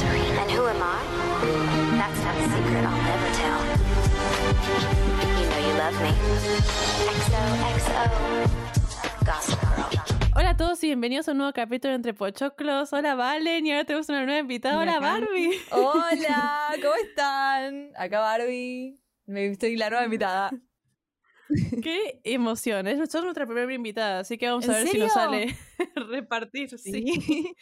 And who am I? That's not a secret I'll never tell. You know you love me. XOXO. Gossip Girl. Hola a todos y bienvenidos a un nuevo capítulo Entre Pochoclos. Hola Valen y ahora tenemos una nueva invitada. Hola. Barbie. Hola, ¿cómo están? Acá Barbie. Me estoy la nueva invitada. Qué emoción. Es nuestra primera invitada, así que vamos a ¿En ver si nos sale repartir. Sí. Sí.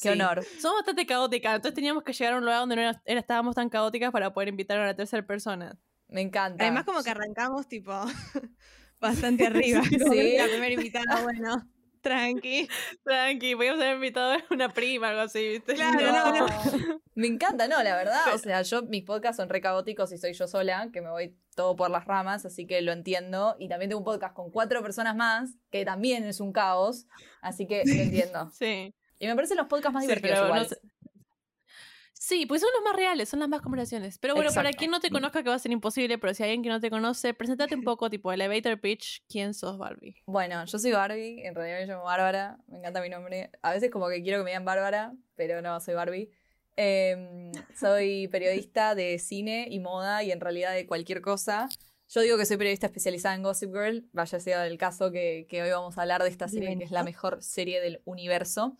Qué honor. Somos bastante caóticas, entonces teníamos que llegar a un lugar donde no era- era- estábamos tan caóticas para poder invitar a una tercera persona. Me encanta. Además, como que arrancamos, tipo, bastante arriba. Sí. La primera invitada, bueno, tranqui. Tranqui, podíamos haber invitado a una prima, algo así, ¿viste? Claro, no, no. Me encanta, no, la verdad. O sea, yo, mis podcasts son re caóticos y soy yo sola, que me voy todo por las ramas, así que lo entiendo. Y también tengo un podcast con cuatro personas más, que también es un caos, así que lo entiendo. Sí. Y me parecen los podcasts más Sí, divertidos igual. no sé- Sí, pues son los más reales, son las más conversaciones. Pero bueno, para quien no te conozca, que va a ser imposible, pero si hay alguien que no te conoce, presentate un poco, tipo elevator pitch, ¿quién sos, Barbie? Bueno, yo soy Barbie, en realidad me llamo Bárbara, me encanta mi nombre. A veces como que quiero que me digan Bárbara, pero no, soy Barbie. Em, soy periodista de cine y moda y en realidad de cualquier cosa. Yo digo que soy periodista especializada en Gossip Girl, vaya sea el caso que, que hoy vamos a hablar de esta serie que es la mejor serie del universo.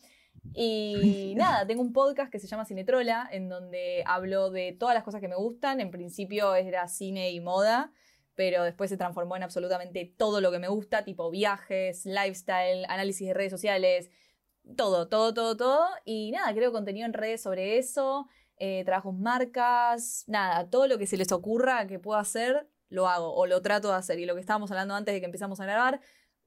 Y nada, tengo un podcast que se llama Cinetrola, en donde hablo de todas las cosas que me gustan. En principio era cine y moda, pero después se transformó en absolutamente todo lo que me gusta, tipo viajes, lifestyle, análisis de redes sociales, todo, todo, todo, todo. Y nada, creo contenido en redes sobre eso, eh, trabajos marcas, nada, todo lo que se les ocurra que pueda hacer, lo hago o lo trato de hacer. Y lo que estábamos hablando antes de que empezamos a grabar,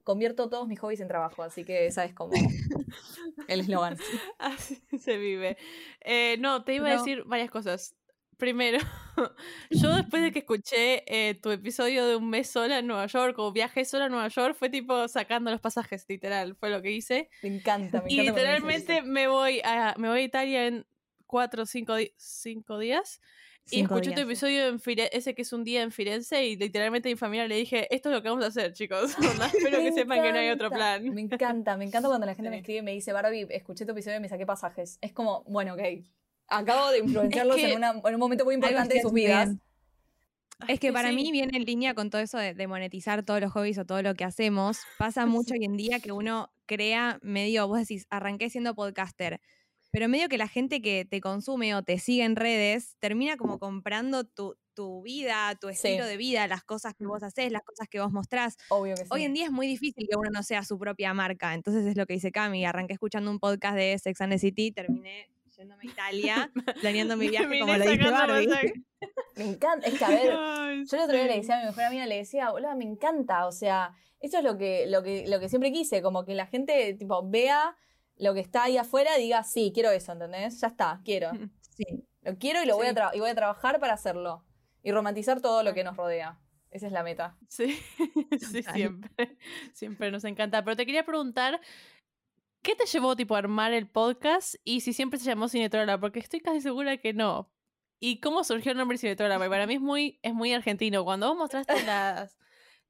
convierto todos mis hobbies en trabajo, así que sabes cómo el eslogan. Así se vive. Eh, no, te iba a decir varias cosas. Primero, yo después de que escuché eh, tu episodio de un mes sola en Nueva York o viaje sola a Nueva York, fue tipo sacando los pasajes, literal, fue lo que hice. Me encanta, me Y encanta. dicen literalmente me voy a me voy a Italia en cuatro o cinco, cinco días. Y escuché tu episodio en Fire- ese que es un día en Firenze y literalmente a mi familia le dije, esto es lo que vamos a hacer, chicos. Espero que sepan que no hay otro plan. Me encanta, me encanta cuando la gente me Sí. escribe y me dice, Barbie, escuché tu episodio y me saqué pasajes. Es como, bueno, ok. Acabo de influenciarlos que en, una- en un momento muy importante de sus vidas. Es que para sí. mí viene en línea con todo eso de, de monetizar todos los hobbies o todo lo que hacemos. Pasa mucho hoy en día que uno crea medio, vos decís, arranqué siendo podcaster, pero medio que la gente que te consume o te sigue en redes termina como comprando tu, tu vida, tu estilo de vida, las cosas que vos haces, las cosas que vos mostrás. Obvio que sí. Hoy en día es muy difícil que uno no sea su propia marca. Entonces es lo que dice Cami. Arranqué escuchando un podcast de Sex and the City, terminé yéndome a Italia, planeando mi viaje como lo dice Barbie. Me encanta. Es que, a ver, Ay, yo el otro día le decía a mi mejor amiga, le decía, hola, me encanta. O sea, esto es lo que, lo que, lo que siempre quise, como que la gente, tipo, vea lo que está ahí afuera diga, sí, quiero eso, ¿entendés? Ya está, quiero. Sí. Lo quiero y lo voy, a y voy a trabajar para hacerlo. Y romantizar todo lo que nos rodea. Esa es la meta. Sí, sí, siempre. Siempre nos encanta. Pero te quería preguntar, ¿qué te llevó tipo a armar el podcast? Y si siempre se llamó Cinetrola, porque estoy casi segura que no. ¿Y cómo surgió el nombre Cinetrola? Porque para mí es muy, es muy argentino. Cuando vos mostraste las,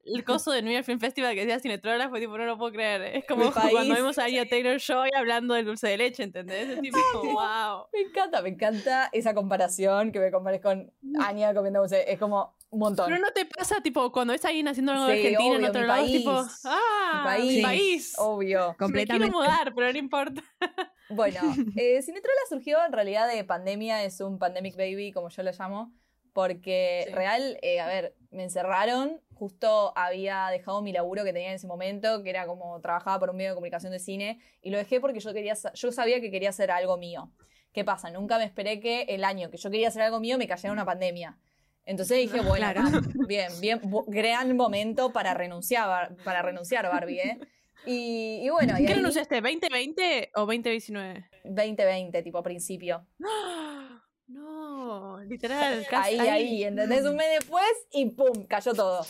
el coso de New York Film Festival que decía Cinetrola, fue tipo, no lo puedo creer. Es como cuando vimos a Anya Taylor Joy hablando del dulce de leche, ¿entendés? Es tipo, wow. Me encanta, me encanta esa comparación que me compares con Anya comiendo dulce. Es como un montón. Pero no te pasa, tipo, cuando ves a alguien haciendo algo de Sí, Argentina en otro lado, es país. tipo, ¡ah! Mi país. Mi país. Obvio. Me Completamente. quiero mudar, pero no importa. Bueno, eh, Cinetrola surgió en realidad de pandemia, es un pandemic baby, como yo lo llamo, porque Sí. real, eh, a ver, me encerraron, justo había dejado mi laburo que tenía en ese momento, que era como trabajaba por un medio de comunicación de cine, y lo dejé porque yo, quería, yo sabía que quería hacer algo mío. ¿Qué pasa? Nunca me esperé que el año que yo quería hacer algo mío me cayera una pandemia. Entonces dije, bueno, Claro. ah, bien, bien, gran momento para renunciar, para renunciar, Barbie, ¿eh? Y, y bueno, y ¿Qué ahí, renunciaste? ¿2020 o 2019? 2020, tipo principio. No, literal. Casi, Ahí, ahí, ¿entendés? Un mes después y ¡pum! cayó todo.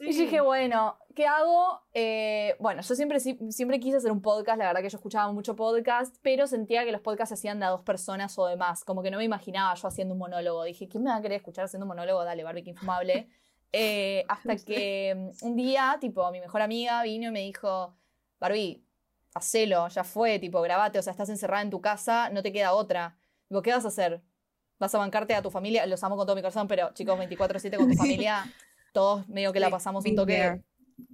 Y yo dije, bueno, ¿qué hago? Eh, bueno, yo siempre, siempre quise hacer un podcast, la verdad que yo escuchaba mucho podcast, pero sentía que los podcasts se hacían de a dos personas o de más, como que no me imaginaba yo haciendo un monólogo. Dije, ¿quién me va a querer escuchar haciendo un monólogo? Dale, Barbie, que infumable. Eh, hasta que un día, tipo, mi mejor amiga vino y me dijo, Barbie, hacelo, ya fue, tipo, grabate, o sea, estás encerrada en tu casa, no te queda otra. Digo, ¿qué vas a hacer? ¿Vas a bancarte a tu familia? Los amo con todo mi corazón, pero chicos, 24-7 con tu familia, todos medio que la pasamos un toque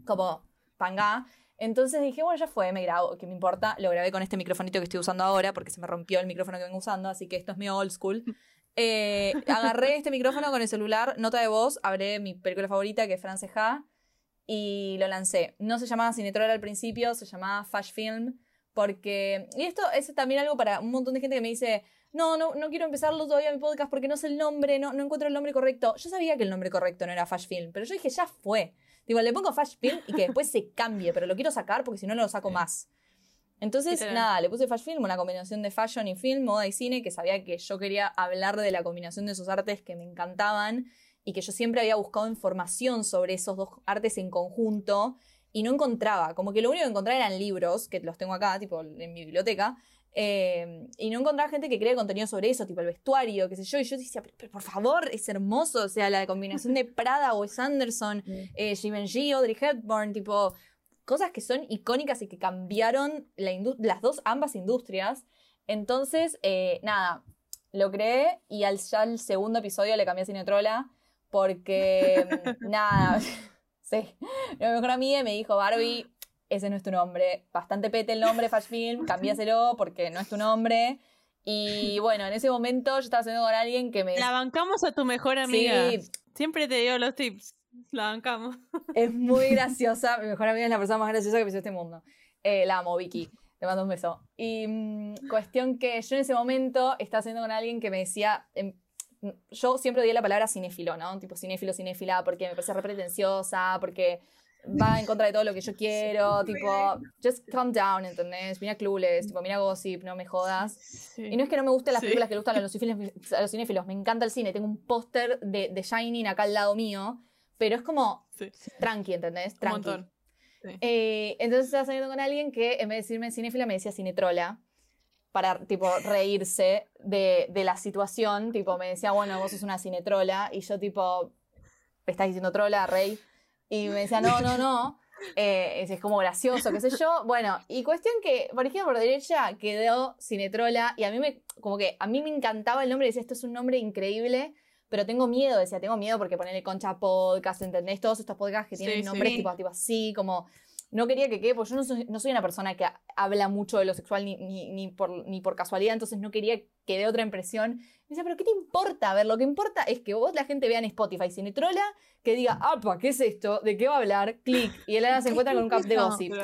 como panga. Entonces dije, bueno, ya fue, me grabo, ¿qué me importa? Lo grabé con este microfonito que estoy usando ahora porque se me rompió el micrófono que vengo usando, así que esto es medio old school. Eh, agarré este micrófono con el celular, nota de voz, abrí mi película favorita que es France Ha y lo lancé. No se llamaba Cinetrola al principio, se llamaba Fash Film porque... Y esto es también algo para un montón de gente que me dice, no, no, no quiero empezarlo todavía mi podcast porque no sé el nombre, no, no encuentro el nombre correcto. Yo sabía que el nombre correcto no era Fash Film, pero yo dije, ya fue. Digo, le pongo Fash Film y que después se cambie, pero lo quiero sacar porque si no, no lo saco más. Entonces, nada, le puse Fash Film, una combinación de fashion y film, moda y cine, que sabía que yo quería hablar de la combinación de esos artes que me encantaban y que yo siempre había buscado información sobre esos dos artes en conjunto y no encontraba, como que lo único que encontraba eran libros, que los tengo acá, tipo en mi biblioteca, eh, y no encontraba gente que crea contenido sobre eso, tipo el vestuario, qué sé yo, y yo decía, pero, pero por favor, es hermoso, o sea, la combinación de Prada, Wes Anderson, eh, Givenchy, Audrey Hepburn, tipo, cosas que son icónicas y que cambiaron la las dos, ambas industrias. Entonces, eh, nada, lo creé y al, ya al segundo episodio le cambié a Cinetrola porque, mm, nada, sí, mi mejor amiga me dijo, Barbie, ese no es tu nombre, bastante pete el nombre, Fash Film, cambiáselo porque no es tu nombre. Y bueno, en ese momento yo estaba haciendo con alguien que me... La bancamos a tu mejor amiga. Sí, Siempre te dio los tips. La bancamos. Es muy graciosa. Mi mejor amiga es la persona más graciosa que pisó este mundo. Eh, la amo, Vicky. Le mando un beso. Y mm, cuestión que yo en ese momento estaba haciendo con alguien que me decía. em, yo siempre odié la palabra cinéfilo, ¿no? Tipo cinéfilo, cinéfila, porque me parece re pretenciosa, porque va en contra de todo lo que yo quiero. tipo, just calm down, ¿entendés? Mira Clueless, tipo, mira Gossip, no me jodas. Y no es que no me gusten las películas que le gustan a los, cinéfilos, a los cinéfilos, me encanta el cine. Tengo un póster de, de Shining acá al lado mío, pero es como tranqui, ¿entendés? un Tranqui. montón. Eh, entonces estaba saliendo con alguien que en vez de decirme cinéfila me decía cinetrola para tipo reírse de, de la situación, tipo me decía, bueno, vos sos una cinetrola y yo tipo, me estás diciendo trola, rey, y me decía, no, no, no, eh, es, es como gracioso, qué sé yo, bueno, y cuestión que, por ejemplo, por derecha quedó cinetrola y a mí me, como que a mí me encantaba el nombre, decía, esto es un nombre increíble, pero tengo miedo, decía, tengo miedo porque ponerle concha podcast, ¿entendés? Todos estos podcasts que tienen Sí, sí. nombres tipo, tipo así, como no quería que quede, porque yo no soy, no soy una persona que habla mucho de lo sexual ni, ni, ni por, ni por casualidad, entonces no quería que dé otra impresión. Me decía, pero ¿qué te importa? A ver, lo que importa es que vos la gente vea en Spotify Cinetrola, que diga, apa, ¿qué es esto? ¿De qué va a hablar? Clic. Y él se encuentra con un cap de gossip.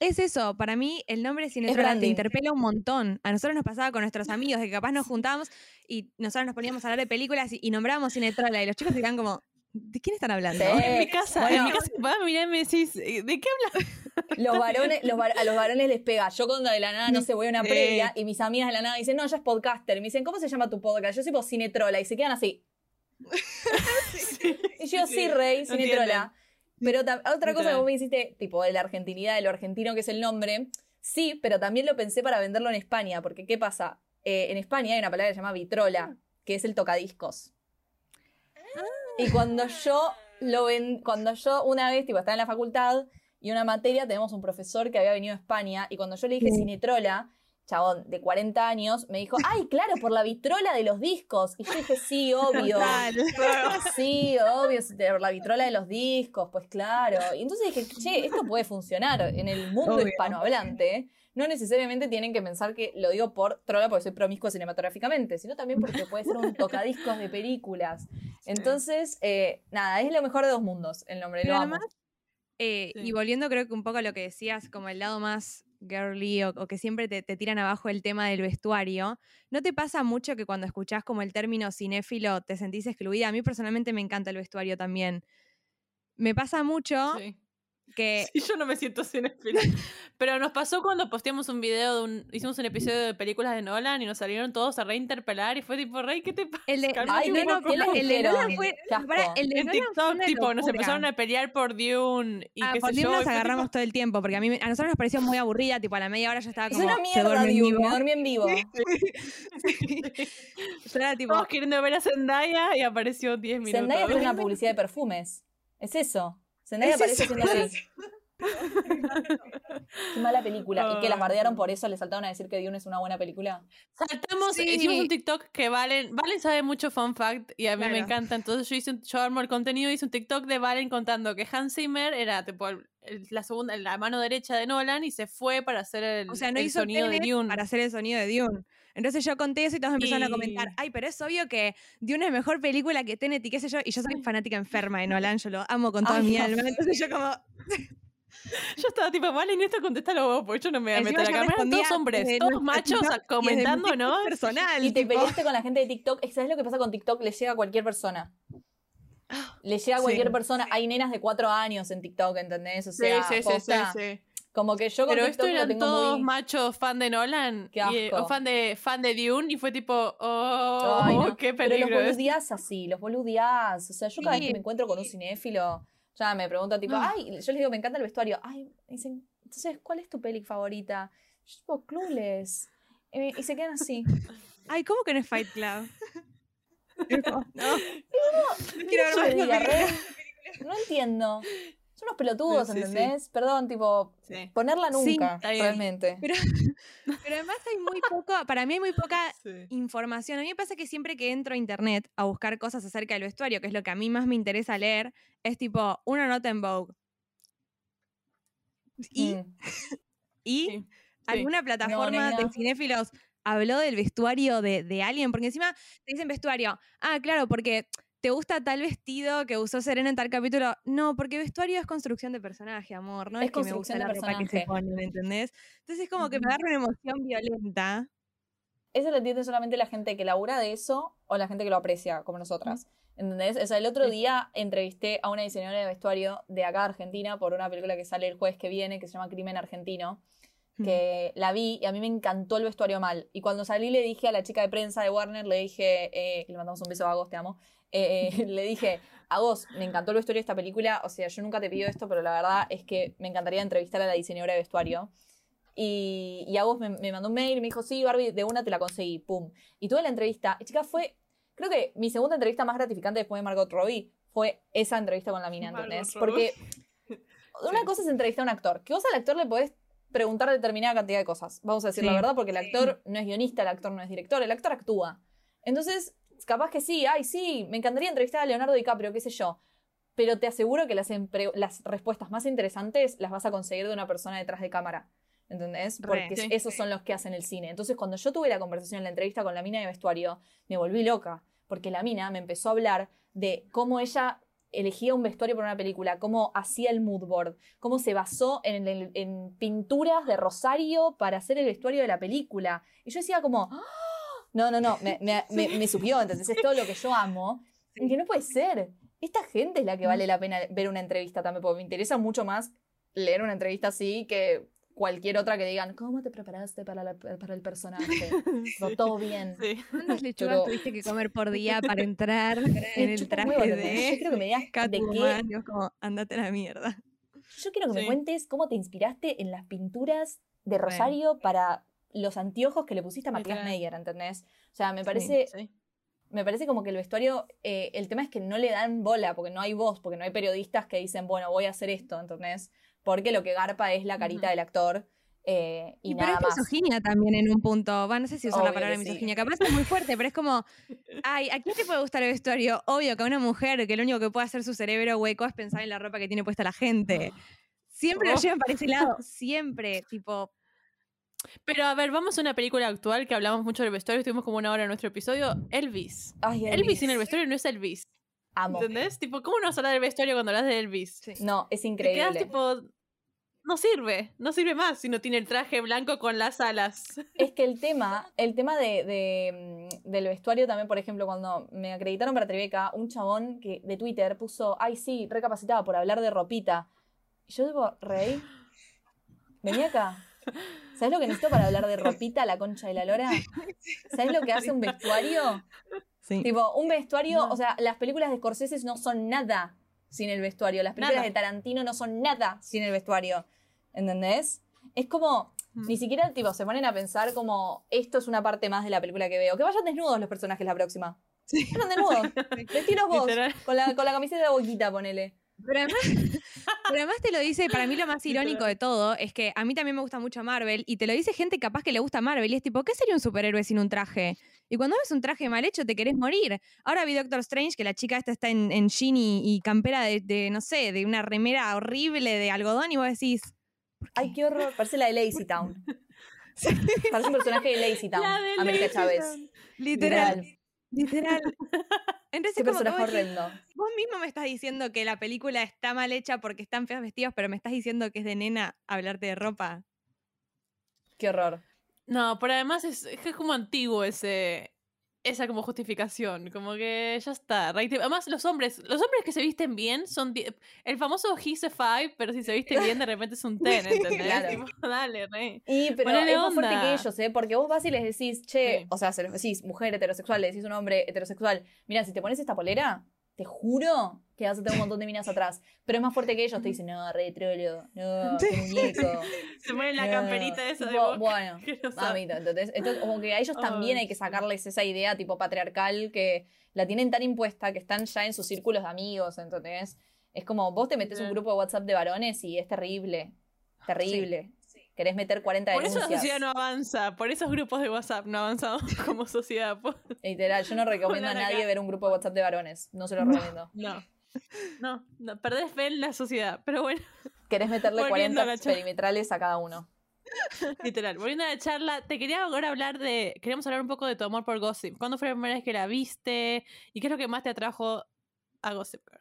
Es eso, para mí el nombre Cinetrola te interpela un montón. A nosotros nos pasaba con nuestros amigos, de que capaz nos juntábamos y nosotros nos poníamos a hablar de películas y, y nombrábamos Cinetrola y los chicos se quedaban como, ¿de quién están hablando? Sí. En mi casa, en Bueno. mi casa a mirar y me decís, eh, ¿de qué hablas? Los varones, los var- a los varones les pega. Yo cuando de la nada, no sé, voy a una Sí. previa y mis amigas de la nada dicen, no, ella es podcaster. Me dicen, ¿cómo se llama tu podcast? Yo soy por Cinetrola y se quedan así. Y yo, sí, rey, no Cinetrola. Pero otra cosa que vos me hiciste, tipo, de la argentinidad, de lo argentino que es el nombre, sí, pero también lo pensé para venderlo en España, porque ¿qué pasa? Eh, en España hay una palabra que se llama vitrola, que es el tocadiscos. Y cuando yo lo ven, cuando yo una vez, tipo, estaba en la facultad y una materia, tenemos un profesor que había venido a España, y cuando yo le dije Sí. cinetrola, chabón de 40 años, me dijo, ay, claro, por la vitrola de los discos. Y yo dije, sí, obvio. Sí, obvio, te- la vitrola de los discos, pues claro. Y entonces dije, che, esto puede funcionar en el mundo Obvio. hispanohablante. No necesariamente tienen que pensar que lo digo por trola porque soy promiscuo cinematográficamente, sino también porque puede ser un tocadiscos de películas. Entonces, eh, nada, es lo mejor de dos mundos el nombre, lo amo. eh, Sí. Y volviendo creo que un poco a lo que decías, como el lado más girly o, que siempre te, te tiran abajo el tema del vestuario, ¿no te pasa mucho que cuando escuchás como el término cinéfilo te sentís excluida? A mí personalmente me encanta el vestuario también. Me pasa mucho Sí. Que... Sí, yo no me siento cinéfila. Pero nos pasó cuando posteamos un video de un. Hicimos un episodio de películas de Nolan y nos salieron todos a reinterpelar y fue tipo, Rey, ¿qué te pasa? El de, Ay, no, no, poco". ¿qué les el de? Nolan fue... Pará, el de En Nolan fue TikTok, una tipo, nos empezaron a pelear por Dune y Ah, qué por sé Dune yo. nos fue agarramos tipo, todo el tiempo, porque a mí a nosotros nos pareció muy aburrida, tipo a la media hora yo estaba Es como... una se mierda, duerme en Dune, vivo. me dormí en vivo. Yo era tipo... Todos queriendo ver a Zendaya y apareció 10 minutos. Zendaya tiene una publicidad de perfumes. Es eso. Zendaya aparece haciendo así. Qué mala película. ¿Y que las Ay, bardearon por eso? ¿Le saltaron a decir que Dune es una buena película? Saltamos, Sí. hicimos un TikTok que Valen, Valen sabe mucho fun fact y a mí me encanta. Entonces yo hice un, yo armo el contenido, hice un TikTok de Valen contando que Hans Zimmer era tipo la segunda, la mano derecha de Nolan y se fue para hacer el, O sea, no el hizo sonido de Dune. para hacer el sonido de Dune. Entonces yo conté eso y todos empezaron a comentar, ay, pero es obvio que Dune es mejor película que Tenet y qué sé yo. Y yo soy fanática enferma de Nolan, yo lo amo con toda Ay, mi no. alma. Entonces yo como, Yo estaba tipo, Valen, esto contéstalo vos, porque yo no me voy a meter acá. Eran todos hombres, todos machos comentando, ¿no? personal. Y te tipo, peleaste con la gente de TikTok. Es que ¿Sabes lo que pasa con TikTok? Le llega a cualquier persona. Le llega a Sí. cualquier persona. Hay nenas de cuatro años en TikTok, ¿entendés? O sea, sí, sí, sí, sí, sí. Como que yo con Pero TikTok esto eran tengo todos muy... machos fan de Nolan Qué y, asco. o fan de fan de Dune y fue tipo, oh, Ay, no. qué Pero peligro. los es. boludeás así, los boludeás. O sea, yo cada vez que me encuentro con un cinéfilo, ya me preguntan tipo, Ah. ay, yo les digo, me encanta el vestuario. Ay, me dicen, entonces, ¿cuál es tu peli favorita? Yo tipo, Clueless. Y, y se quedan así. Ay, ¿cómo que no es Fight Club? Tipo, no. ¿Qué quiero ver más? No entiendo. Son unos pelotudos, Sí. ¿entendés? Perdón, tipo, Sí. ponerla nunca, realmente. Pero, pero además hay muy poco, para mí hay muy poca Sí. información. A mí me pasa que siempre que entro a internet a buscar cosas acerca del vestuario, que es lo que a mí más me interesa leer, es tipo una nota en Vogue. Y, Mm. y Sí. alguna plataforma de cinéfilos habló del vestuario de, de alguien, porque encima te dicen vestuario. Ah, claro, porque te gusta tal vestido que usó Serena en tal capítulo. No, porque vestuario es construcción de personaje, amor. No Es es, que me gusta construcción la de ropa que se personaje. ponen, ¿entendés? Entonces es como que me agarra una emoción violenta. Eso lo entiende solamente la gente que labura de eso o la gente que lo aprecia, como nosotras. ¿Entendés? O sea, el otro día entrevisté a una diseñadora de vestuario de acá de Argentina por una película que sale el jueves que viene, que se llama Crimen Argentino, que la vi y a mí me encantó el vestuario mal. Y cuando salí le dije a la chica de prensa de Warner, le dije, eh, que le mandamos un beso a Agos, te amo, eh, le dije, Agos, me encantó el vestuario de esta película, o sea, yo nunca te pido esto, pero la verdad es que me encantaría entrevistar a la diseñadora de vestuario. Y, y Agos me, me mandó un mail me dijo, sí, Barbie, de una te la conseguí, pum. Y tuve la entrevista, y chica, fue, creo que mi segunda entrevista más gratificante después de Margot Robbie fue esa entrevista con la mina, ¿entendés? Porque una Sí. cosa es entrevistar a un actor, que vos al actor le podés preguntar determinada cantidad de cosas, vamos a decir la verdad, porque el actor no es guionista, el actor no es director, el actor actúa. Entonces, capaz que sí, ay, sí, me encantaría entrevistar a Leonardo DiCaprio, qué sé yo. Pero te aseguro que las, respuestas más interesantes las vas a conseguir de una persona detrás de cámara. ¿Entendés? Porque Sí. esos son los que hacen el cine. Entonces, cuando yo tuve la conversación en la entrevista con la mina de vestuario, me volví loca. Porque la mina me empezó a hablar de cómo ella elegía un vestuario para una película, cómo hacía el mood board, cómo se basó en, en- en pinturas de Rosario para hacer el vestuario de la película. Y yo decía como, "Ah". No, no, no, me, me, me, me subió, entonces es todo lo que yo amo. Y que no puede ser. Esta gente es la que vale la pena ver una entrevista también, porque me interesa mucho más leer una entrevista así que cualquier otra que digan, ¿cómo te preparaste para, la- para el personaje? Pero todo bien. Sí. ¿Cuántas lechugas Pero- tuviste que comer por día para entrar en el traje ¿entendés? Yo de quiero que me digas de qué vos como, andate a la mierda. Yo quiero que me Sí. cuentes cómo te inspiraste en las pinturas de Rosario para los anteojos que le pusiste a Matías Literal. Meyer, ¿entendés? O sea, me parece, Sí. me parece como que el vestuario, eh, el tema es que no le dan bola, porque no hay voz, porque no hay periodistas que dicen, bueno, voy a hacer esto, ¿entendés? Porque lo que garpa es la carita del actor eh, y, Y pero nada es más. misoginia también en un punto. No sé si usar la palabra que sí. misoginia. Capaz es muy fuerte, pero es como, ay, ¿a quién te puede gustar el vestuario? Obvio que a una mujer que lo único que puede hacer su cerebro hueco es pensar en la ropa que tiene puesta la gente. Siempre lo Oh. llevan para ese lado. Siempre. Tipo, Pero a ver, vamos a una película actual que hablamos mucho del vestuario, estuvimos como una hora en nuestro episodio. Elvis. Ay, Elvis sin el vestuario no es Elvis. Amo. ¿Entendés? Tipo, ¿cómo no vas a hablar del vestuario cuando hablas de Elvis? Sí. No, es Te quedas increíble. tipo. No sirve, no sirve más si no tiene el traje blanco con las alas. Es que el tema, el tema de, de, mm, del vestuario también, por ejemplo, cuando me acreditaron para Tribeca, un chabón que de Twitter puso, ay sí, recapacitaba por hablar de ropita. Y yo digo, Rey, vení acá. ¿Sabes lo que necesito para hablar de ropita, la concha de la lora? ¿Sabes lo que hace un vestuario? sí. Tipo, un vestuario, No. o sea, las películas de Scorsese no son nada sin el vestuario. Las películas Nada. de Tarantino no son nada sin el vestuario. ¿Entendés? Es como, Mm. ni siquiera tipo, se ponen a pensar como, esto es una parte más de la película que veo. Que vayan desnudos los personajes la próxima. Sí. Vayan desnudos. Vestiros vos. Literal. Con la, con la camiseta de boquita, ponele. Pero además, pero además te lo dice, para mí lo más irónico de todo es que a mí también me gusta mucho Marvel y te lo dice gente capaz que le gusta Marvel y es tipo, ¿qué sería un superhéroe sin un traje? Y cuando ves un traje mal hecho te querés morir. Ahora vi Doctor Strange, que la chica esta está en, en jean y, y campera de, de, no sé, de una remera horrible de algodón y vos decís... ¿por qué? Ay, qué horror. Parece la de Lazy Town. Parece un personaje de Lazy Town. La de América Chávez. Town. Literal. Literal. Entonces, Qué como personaje vos decís, horrendo. Vos mismo me estás diciendo que la película está mal hecha porque están feos vestidos, pero me estás diciendo que es de nena hablarte de ropa. Qué horror. No, pero además es, es como antiguo ese esa como justificación, como que ya está. Además los hombres, los hombres que se visten bien son el famoso he's a five, pero si se viste bien de repente es un ten, ¿entendés? Claro. Dale, rey. Y, pero Ponele es más fuerte que ellos, ¿eh? Porque vos vas y les decís, che, Sí. o sea, se los decís, mujer heterosexual, le decís un hombre heterosexual, mira, si te pones esta polera, te juro que vas a tener un montón de minas atrás. Pero es más fuerte que ellos, te dicen, no, re trolo, no, qué muñeco. Se ponen la no". camperita esa de boca. Bueno, mamita, entonces, entonces, como que a ellos también Ay, hay que sacarles esa idea tipo patriarcal que la tienen tan impuesta que están ya en sus círculos de amigos, entonces es como vos te metes un grupo de WhatsApp de varones y es terrible, terrible. Querés meter 40 Por eso la denuncias. sociedad no avanza, por esos grupos de WhatsApp no avanzamos como sociedad. Literal, yo no recomiendo a nadie acá. ver un grupo de WhatsApp de varones, no se lo recomiendo. No. No, no, perdés fe en la sociedad. Pero bueno, Querés meterle Volviendo 40 a perimetrales a cada uno. literal. Volviendo a la charla, te quería ahora hablar de. Queríamos hablar un poco de tu amor por Gossip. ¿Cuándo fue la primera vez que la viste? ¿Y qué es lo que más te atrajo a Gossip Girl?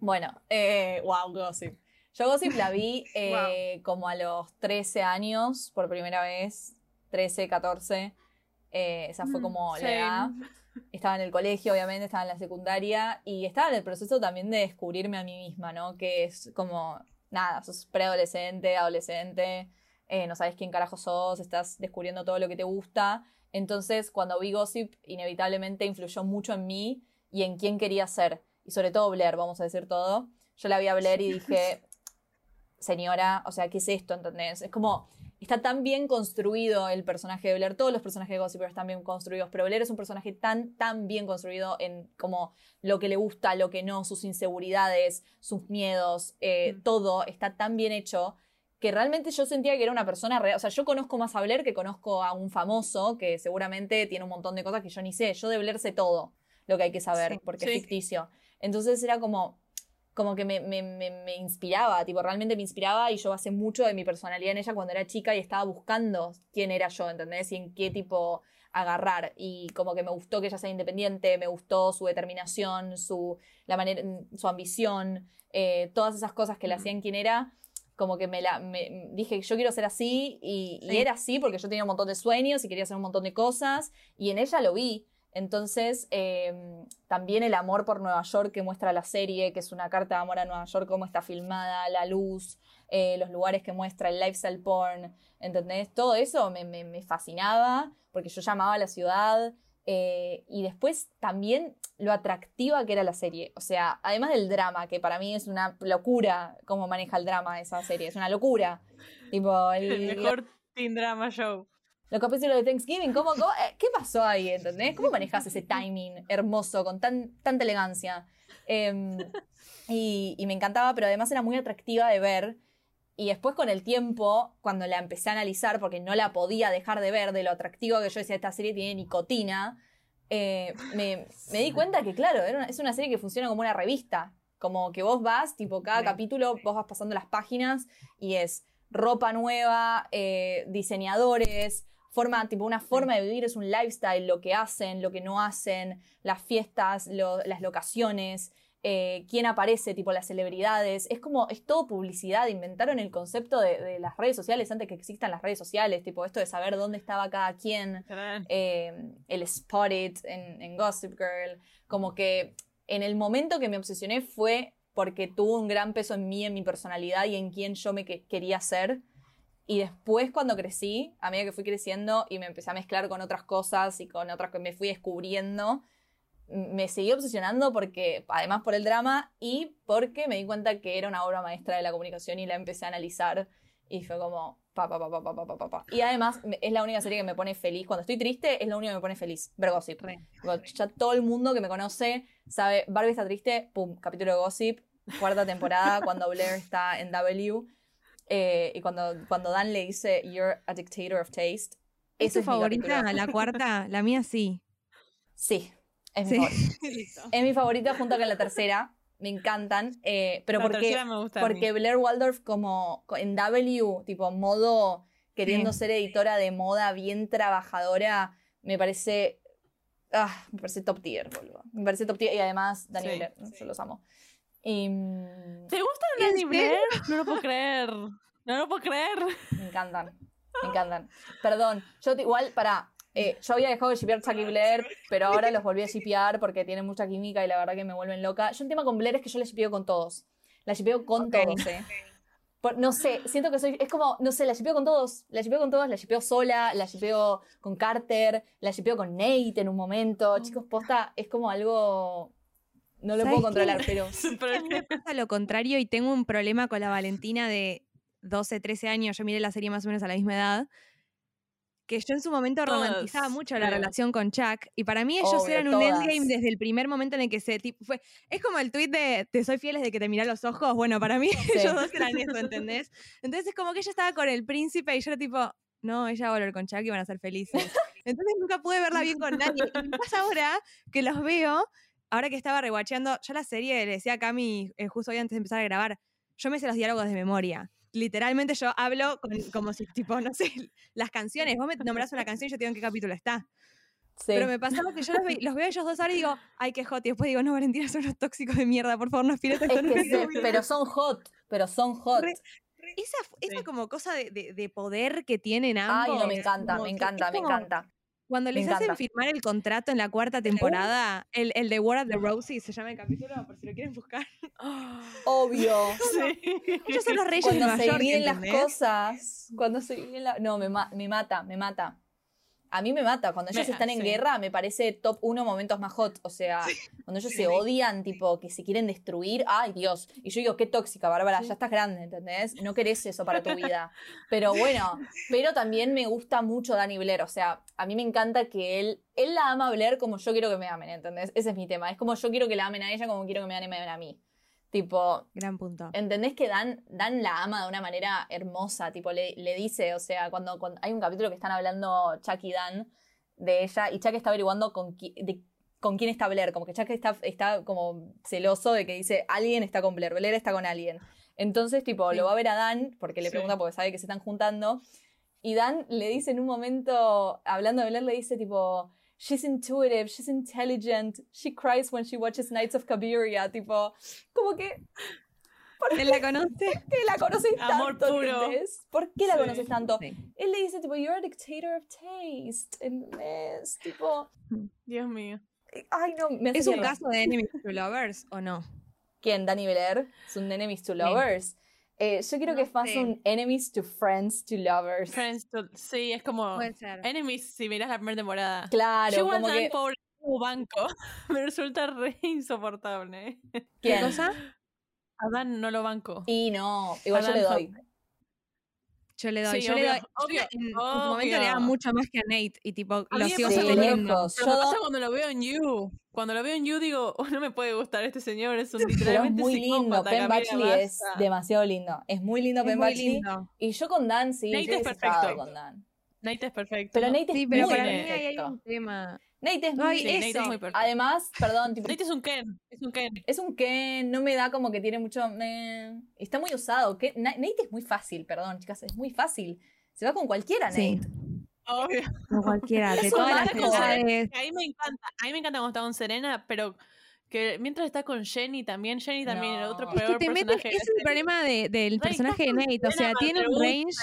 Bueno, eh, wow, Gossip. Yo Gossip la vi eh, como a los 13 años por primera vez, 13, 14. Eh, esa fue Mm, como la edad. Estaba en el colegio, obviamente, estaba en la secundaria y estaba en el proceso también de descubrirme a mí misma, ¿no? Que es como, nada, sos preadolescente, adolescente, eh, no sabes quién carajo sos, estás descubriendo todo lo que te gusta. Entonces, cuando vi Gossip, inevitablemente influyó mucho en mí y en quién quería ser. Y sobre todo Blair, vamos a decir todo. Yo la vi a Blair y dije, señora, o sea, ¿qué es esto? ¿Entendés? Es como, está tan bien construido el personaje de Blair, todos los personajes de Gossip están bien construidos, pero Blair es un personaje tan, tan bien construido en como lo que le gusta, lo que no, sus inseguridades, sus miedos, eh, Mm. todo está tan bien hecho que realmente yo sentía que era una persona real. O sea, yo conozco más a Blair que conozco a un famoso que seguramente tiene un montón de cosas que yo ni sé. Yo de Blair sé todo lo que hay que saber Sí, porque sí. es ficticio. Entonces era como, como que me, me, me, me inspiraba, tipo, realmente me inspiraba y yo basé mucho de mi personalidad en ella cuando era chica y estaba buscando quién era yo, ¿entendés? Y en qué tipo agarrar. Y como que me gustó que ella sea independiente, me gustó su determinación, su, la manera, su ambición, eh, todas esas cosas que le hacían quien era. Como que me la me, dije, yo quiero ser así, y, y era así porque yo tenía un montón de sueños y quería hacer un montón de cosas, y en ella lo vi. Entonces, eh, también el amor por Nueva York que muestra la serie, que es una carta de amor a Nueva York, cómo está filmada, la luz, eh, los lugares que muestra, el lifestyle porn, ¿entendés? Todo eso me, fascinaba porque yo llamaba a la ciudad. eh, y después también lo atractiva que era la serie. O sea, además del drama, que para mí es una locura cómo maneja el drama esa serie, es una locura. El, El mejor teen drama show. Los capítulos de Thanksgiving, ¿cómo, cómo- eh, ¿qué pasó ahí? ¿Entendés? ¿Cómo manejas ese timing hermoso, con tan, tanta elegancia? Em, y, y me encantaba, pero además era muy atractiva de ver. Y después con el tiempo, cuando la empecé a analizar, porque no la podía dejar de ver, de lo atractivo que yo decía, esta serie tiene nicotina, eh, me, me di cuenta que, claro, era una- es una serie que funciona como una revista. Como que vos vas, tipo, cada capítulo, vos vas pasando las páginas y es ropa nueva, eh, diseñadores, forma, tipo una forma de vivir, es un lifestyle, lo que hacen, lo que no hacen, las fiestas, lo- las locaciones, eh, quién aparece, tipo las celebridades, es como, es todo publicidad, inventaron el concepto de, de las redes sociales antes que existan las redes sociales, tipo esto de saber dónde estaba cada quien, eh, el Spotted en, en Gossip Girl, como que en el momento que me obsesioné fue porque tuvo un gran peso en mí, en mi personalidad y en quién yo me que- quería ser. Y después cuando crecí, a medida que fui creciendo y me empecé a mezclar con otras cosas y con otras que me fui descubriendo, me seguí obsesionando porque, además por el drama y porque me di cuenta que era una obra maestra de la comunicación y la empecé a analizar y fue como pa pa pa pa pa pa pa. Y además es la única serie que me pone feliz. Cuando estoy triste es la única que me pone feliz. Ver Gossip. Re. Tipo, Ya todo el mundo que me conoce sabe, Barbie está triste, pum, capítulo de Gossip cuarta temporada, cuando Blair está en W, eh, y cuando, cuando Dan le dice, You're a dictator of taste. ¿Es tu es favorita? La cuarta, la mía sí. Sí, es mi Sí. favorita. Es mi favorita junto con la tercera. Me encantan. eh, pero La porque, tercera me gusta porque Blair Waldorf como co- en W, tipo modo queriendo Sí. ser editora de moda bien trabajadora, me parece... Ah, me parece top tier, boludo. Me parece top tier. Y además, Dani Sí, Blair, yo los amo. Y, mm, ¿Te gusta ¿En Danny serio? Blair? No lo puedo creer. No lo puedo creer. me encantan. Me encantan. Perdón, yo te- igual, para. yo había dejado de shipear Chucky Blair, pero ahora los volví a shipear porque tienen mucha química y la verdad que me vuelven loca. Yo un tema con Blair es que yo la shipeo con todos. La shipeo con todos, eh. Por- no sé, siento que soy. Es como, no sé, la shipeo con todos. La shipeo con todos, la shipeo sola, la shipeo con Carter, la shipeo con Nate en un momento. Chicos, posta, es como algo. No lo ¿Sabes puedo controlar, qué? pero. Pero A mí me pasa lo contrario y tengo un problema con la Valentina de 12, 13 años. Yo miré la serie más o menos a la misma edad. Que yo en su momento Todas, romantizaba mucho la relación con Chuck. Y para mí ellos Obvio, eran un todas. endgame desde el primer momento en el que se. tipo, fue, es como el tweet de Te soy fiel desde que te miré a los ojos. Bueno, para mí ellos dos eran eso, ¿entendés? Entonces es como que ella estaba con el príncipe y yo era tipo. No, ella va a volver con Chuck y van a ser felices. Entonces nunca pude verla bien con nadie. Y me pasa ahora que los veo ahora que estaba rewatcheando, yo la serie le decía a Cami eh, justo hoy antes de empezar a grabar, yo me sé los diálogos de memoria. Literalmente yo hablo con- como si, tipo, no sé, las canciones. Vos me nombrás una canción y yo te digo en qué capítulo está. Sí. Pero me pasaba que yo los, ve- los veo a ellos dos ahora y digo, ay, qué hot. Y después digo, no, Valentina, son unos tóxicos de mierda, por favor, no Es que sí, vida". pero son hot. Pero son hot. Re- Esa, esa Sí. como cosa de, de- de poder que tienen Ay, ambos. no, me encanta, como me encanta, es me como- encanta. Cuando Me les hacen encanta. firmar el contrato en la cuarta temporada, el, el de War of the Roses se llama el capítulo, por si lo quieren buscar. Obvio. Sí. Ellos son los reyes de Cuando Nueva se York, dividen las ¿entendés? cosas. Cuando se dividen las. No, me, ma- me mata, me mata. A mí me mata. Cuando ellos Me- están en sí. guerra, me parece top uno momentos más hot. O sea, cuando ellos se odian, tipo, que se quieren destruir. Ay, Dios. Y yo digo, qué tóxica, Bárbara. Ya estás grande, ¿entendés? No querés eso para tu vida. Pero bueno, pero también me gusta mucho Danny Blair. O sea, a mí me encanta que él. Él la ama a Blair como yo quiero que me amen, ¿entendés? Ese es mi tema. Es como yo quiero que la amen a ella, como quiero que me amen a mí. Tipo, Gran punto. ¿Entendés que Dan, Dan la ama de una manera hermosa? Tipo, le, le dice, o sea, cuando, cuando hay un capítulo que están hablando Chuck y Dan de ella, y Chuck está averiguando con, qui- de- con quién está Blair, como que Chuck está, está como celoso de que dice, alguien está con Blair, Blair está con alguien. Entonces, tipo, Sí. lo va a ver a Dan, porque le Sí. pregunta porque sabe que se están juntando, y Dan le dice en un momento, hablando de Blair, le dice tipo, she's intuitive, she's intelligent, she cries when she watches Nights of Cabiria, tipo, como que ¿Él la conoce? qué la conoces Amor tanto? puro. ¿Por qué la Sí. conoces tanto? Sí. Él le dice, tipo, you're a dictator of taste. ¿Entendés? Tipo, Dios mío. ay, no, me ¿Es un caso de Enemies to Lovers o no? ¿Quién? Danny Belair. Es un enemies to lovers. Eh, yo creo que No sé. un enemies to friends to lovers. Friends to- sí, es como. Enemies si miras la primera temporada. Claro, Yo como que... pobre banco. Me resulta re insoportable. ¿Qué cosa? A Dan no lo banco. Y no, igual yo le doy. Yo le doy, Sí, yo le obvio, doy. Yo obvio, en su momento le daba obvio. mucho más que a Nate y tipo A lo mí sigo Sí, me Yo- pasa cuando lo veo en You. Cuando lo veo en You digo, "Oh, no me puede gustar este señor, es un Pero es literalmente muy lindo. Penn Badgley es basta". demasiado lindo. Es muy lindo Es Penn lindo. Y yo con Dan, sí, Nate yo es perfecto. con Dan. Nate es perfecto. Pero Nate Sí, es pero muy para mí bien. ahí hay perfecto. un tema. Nate es No, muy Sí, Nate eso. es muy perfecto. Además, perdón, tipo, Nate es un Ken, es un Ken. es un Ken, no me da como que tiene mucho. eh, está muy usado. Nate es muy fácil, perdón, chicas, es muy fácil. Se va con cualquiera, Nate. Sí. Obvio. No cualquiera, de todas las. A mí me encanta, a mí me encanta cuando está con Serena, pero que mientras está con Jenny también, Jenny también, el otro No. Es peor que te personaje. es el problema de- del personaje de con Nate. O sea, tiene un range.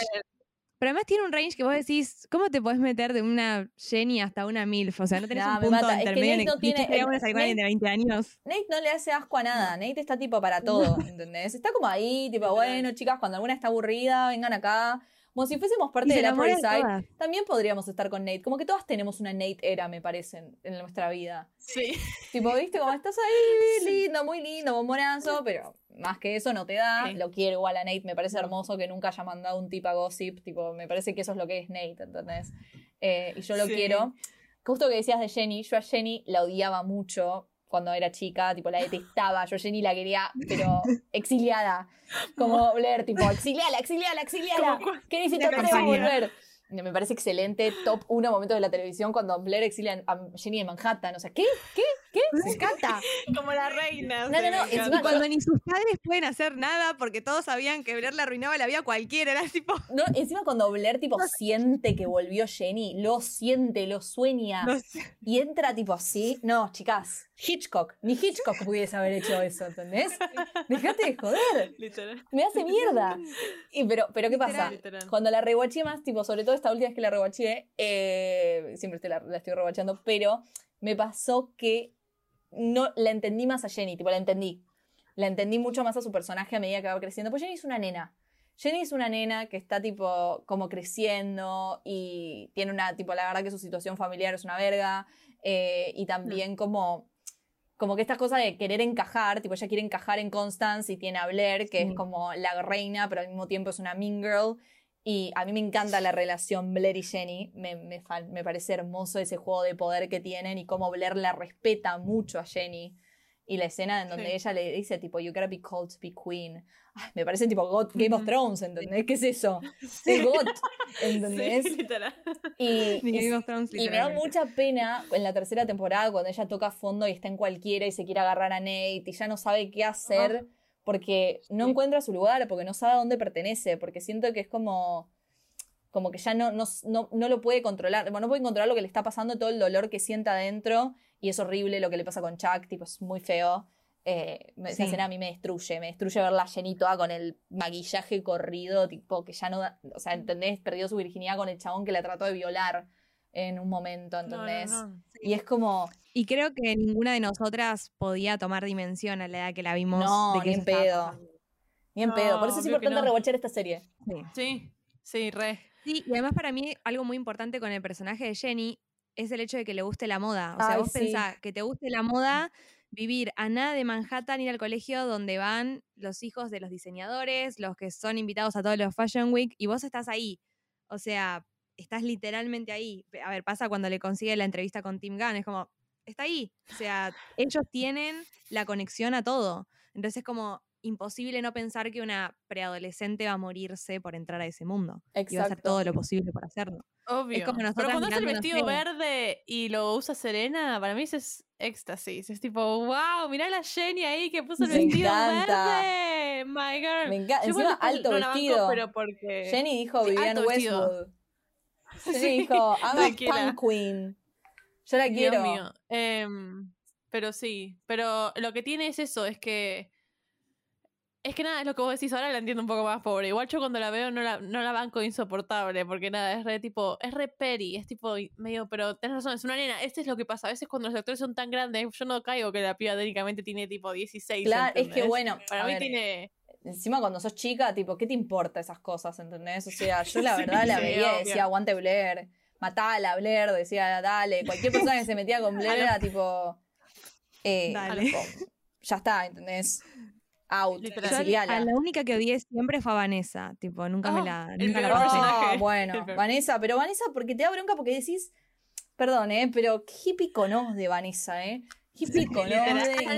Pero además tiene un range que vos decís, ¿cómo te podés meter de una Jenny hasta una MILF? O sea, no tenés Nah, un punto mata. Es que intermedio no tiene- dijiste, "Vamos a salir con Nate- de 20 años. Nate no le hace asco a nada. Nate está tipo para todo, ¿entendés? Está como ahí, tipo, bueno, chicas, cuando alguna está aburrida, vengan acá. Como si fuésemos parte de la Side. También podríamos estar con Nate. Como que todas tenemos una Nate era, me parece, en, en nuestra vida. Sí. Tipo, viste, como estás ahí, lindo, muy lindo, bombonazo, pero más que eso no te da. Sí. Lo quiero igual a Nate, me parece hermoso que nunca haya mandado un tip a gossip. Tipo, me parece que eso es lo que es Nate, ¿entendés? Eh, y yo lo Sí. quiero. Justo que decías de Jenny, yo a Jenny la odiaba mucho cuando era chica, tipo, la detestaba. Yo a Jenny la quería, pero exiliada. Como Blair, tipo, exiliala, exiliala, exiliala. ¿Qué dice La te a volver? Me parece excelente, top uno momento de la televisión cuando Blair exilia a Jenny en Manhattan. O sea, ¿qué? ¿Qué? ¿Qué? Me encanta. Como la reina. No, no, no, encima. Y cuando ni sus padres pueden hacer nada porque todos sabían que Blair le arruinaba la vida a cualquiera. Era tipo. No, encima cuando Blair tipo siente que volvió Jenny, lo siente, lo sueña No sé. y entra tipo así. No, chicas, Hitchcock, ni Hitchcock pudiese haber hecho eso, ¿entendés? Dejate de joder, Literal. me hace mierda. Y pero, pero ¿qué pasa? Literal. Cuando la rewatché más, tipo, sobre todo esta última vez que la rewatché, eh, siempre estoy la, la estoy rewatchando, pero me pasó que no la entendí más a Jenny, tipo, la entendí. La entendí mucho más a su personaje a medida que va creciendo. Pues Jenny es una nena. Jenny es una nena que está, tipo, como creciendo y tiene una, tipo, la verdad que su situación familiar es una verga. eh, y también como como que estas cosas de querer encajar, tipo ella quiere encajar en Constance y tiene a Blair, que es Sí. como la reina, pero al mismo tiempo es una mean girl. Y a mí me encanta la relación Blair y Jenny, me, me, me parece hermoso ese juego de poder que tienen y cómo Blair la respeta mucho a Jenny. Y la escena en donde Sí. ella le dice, tipo, you gotta be called to be queen. Ay, me parece tipo God- Game of. Thrones, ¿entendés? ¿Qué es eso? Es God, ¿entendés? Sí, literal. Y, Game of Thrones, y me da mucha pena en la tercera temporada cuando ella toca fondo y está en cualquiera y se quiere agarrar a Nate y ya no sabe qué hacer porque no Sí. encuentra su lugar, porque no sabe a dónde pertenece, porque siento que es como como que ya no, no, no, no lo puede controlar, bueno, no puede controlar lo que le está pasando, todo el dolor que siente adentro y es horrible lo que le pasa con Chuck, tipo, es muy feo. Eh, esa Sí. escena a mí me destruye, me destruye verla Jenny toda con el maquillaje corrido, tipo que ya no da, o sea, ¿entendés? Perdió su virginidad con el chabón que la trató de violar en un momento, No, no, ¿entendés? no. Y es como, Y creo que ninguna de nosotras podía tomar dimensión a la edad que la vimos. No, de que ni en pedo. pasando. ni en pedo. Por eso es importante no. rewatchar esta serie. Sí. Sí, sí, re. Sí, y además para mí algo muy importante con el personaje de Jenny es el hecho de que le guste la moda. O sea, Ay, vos sí. pensás que te guste la moda, vivir a nada de Manhattan, ir al colegio donde van los hijos de los diseñadores, los que son invitados a todos los Fashion Week, y vos estás ahí. O sea, estás literalmente ahí. A ver, pasa cuando le consigue la entrevista con Tim Gunn, es como, está ahí. O sea, ellos tienen la conexión a todo. Entonces es como imposible no pensar que una preadolescente va a morirse por entrar a ese mundo. Y va a hacer Exacto. todo lo posible por hacerlo. Obvio. como Pero cuando hace el vestido verde y lo usa Serena, para mí eso es éxtasis. Es tipo, wow, mirá la Jenny ahí que puso el Me vestido encanta. verde. My girl. Me encanta. Encima, alto no la banco, vestido. pero porque... Jenny dijo Sí, Vivian vestido. Westwood. Jenny Sí, dijo, I'm a punk queen. Yo la Dios quiero. mío. Em, pero sí, pero lo que tiene es eso, es que... Es que nada, es lo que vos decís, ahora la entiendo un poco más pobre. Igual yo cuando la veo no la, no la banco insoportable, porque nada, es re tipo, es re peri, es tipo medio, pero tenés razón, es una nena, este es lo que pasa, a veces cuando los actores son tan grandes, yo no caigo que la piba técnicamente tiene tipo 16. Claro, es que bueno. Para mí ver, tiene... Encima cuando sos chica, tipo, ¿qué te importa esas cosas, entendés? O sea, yo la Sí, verdad la veía y decía, aguante Blair, matala Blair, decía, dale. Cualquier persona que se metía con Blair era tipo, eh, Dale. tipo, ya está, ¿entendés? Out, Literal. Yo exiliala. a la única que odié siempre fue a Vanessa. Tipo, nunca me Oh, la. el Nunca la personaje. Oh, bueno. Vanessa, pero Vanessa, porque te da bronca porque decís, perdón, ¿eh? Pero qué hippie conoz de Vanessa, ¿eh? Hippie conoz literal,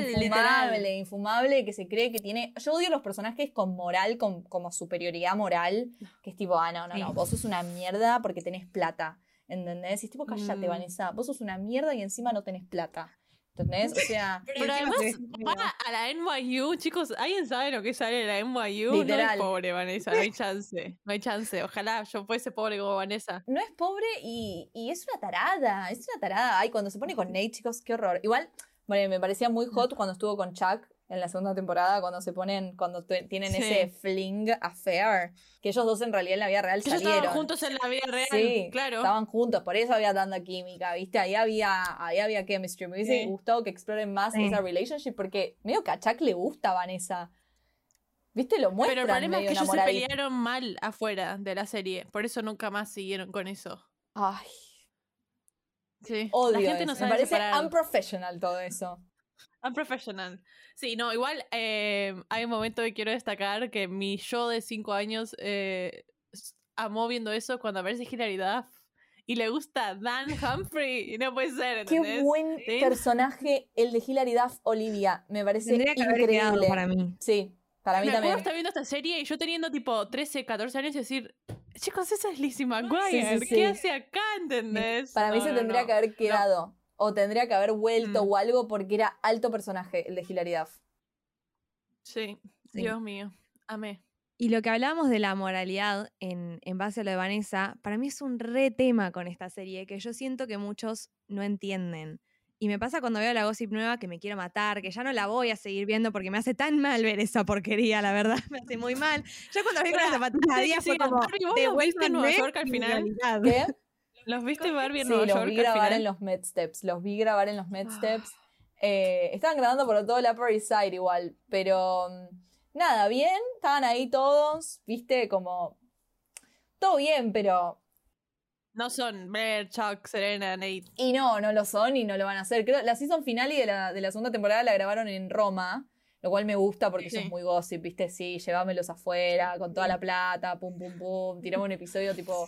infumable, literal. infumable, que se cree que tiene. Yo odio los personajes con moral, con, como superioridad moral, que es tipo, ah, no, no, no, vos sos una mierda porque tenés plata. ¿Entendés? Y es tipo, cállate, Mm. Vanessa, vos sos una mierda y encima no tenés plata. ¿Entendés? O sea, Pero además va a la NYU, chicos, ¿alguien sabe lo que sale de la NYU? No Literal. es pobre, Vanessa, no hay chance, no hay chance. Ojalá yo fuese pobre como Vanessa. no es pobre y, y es una tarada, es una tarada. Ay, cuando se pone con Nate, chicos, qué horror. Igual, bueno, me parecía muy hot cuando estuvo con Chuck en la segunda temporada, cuando se ponen, cuando tienen Sí. ese fling affair, que ellos dos en realidad en la vida real Ellos salieron. estaban juntos en la vida real, Sí, claro. estaban juntos, por eso había tanta química, ¿viste? Ahí había, ahí había chemistry. Me hubiese Sí. gustado que exploren más esa relationship porque medio que a Chuck le gusta Vanessa. ¿Viste? Lo muestran Pero el problema es medio que ellos se pelearon mal afuera de la serie, por eso nunca más siguieron con eso. Ay, Sí. odio la gente eso. no Me sabe parece separar. unprofessional todo eso. Unprofessional. Sí, no, igual eh, hay un momento que quiero destacar que mi yo de 5 años eh, amó viendo eso cuando aparece Hilary Duff y le gusta Dan Humphrey. Y no puede ser, Qué ¿entendés? buen Sí. personaje el de Hilary Duff Olivia. Me parece Tendría que haber quedado increíble. para mí. Sí, para mí Me también. estar viendo esta serie y yo teniendo tipo 13, 14 años y decir, chicos, esa es Lizzie McGuire. Sí, sí, sí. ¿Qué hace acá, entendés? Para mí No, se no, tendría no. que haber quedado. O tendría que haber vuelto Mm. o algo porque era alto personaje el de Hilary Duff. Sí, Sí. Dios mío. Amé. Y lo que hablábamos de la moralidad en, en base a lo de Vanessa, para mí es un re tema con esta serie que yo siento que muchos no entienden. Y me pasa cuando veo la gossip nueva que me quiero matar, que ya no la voy a seguir viendo porque me hace tan mal ver esa porquería, la verdad, me hace muy mal. Ya cuando vi con las Pará, zapatillas a antes de día que fue sigas, como, Barbie, ¿vos los viste en Nueva York al final? ¿Los viste Barbie en Sí, Nueva los York vi al grabar final? en los Med Steps. Los vi grabar en los Med Steps. Eh, estaban grabando por todo el Upper East Side igual. Pero mm, nada, bien. Estaban ahí todos. Viste, como. Todo bien, pero. No son Blair, Chuck, Serena, Nate. Y no, no lo son y no lo van a hacer. Creo la season finale de la, de la segunda temporada la grabaron en Roma. Lo cual me gusta porque eso Sí. es muy gossip, ¿viste? Sí, llevámelos afuera con toda la plata, pum, pum, pum. Tiramos un episodio tipo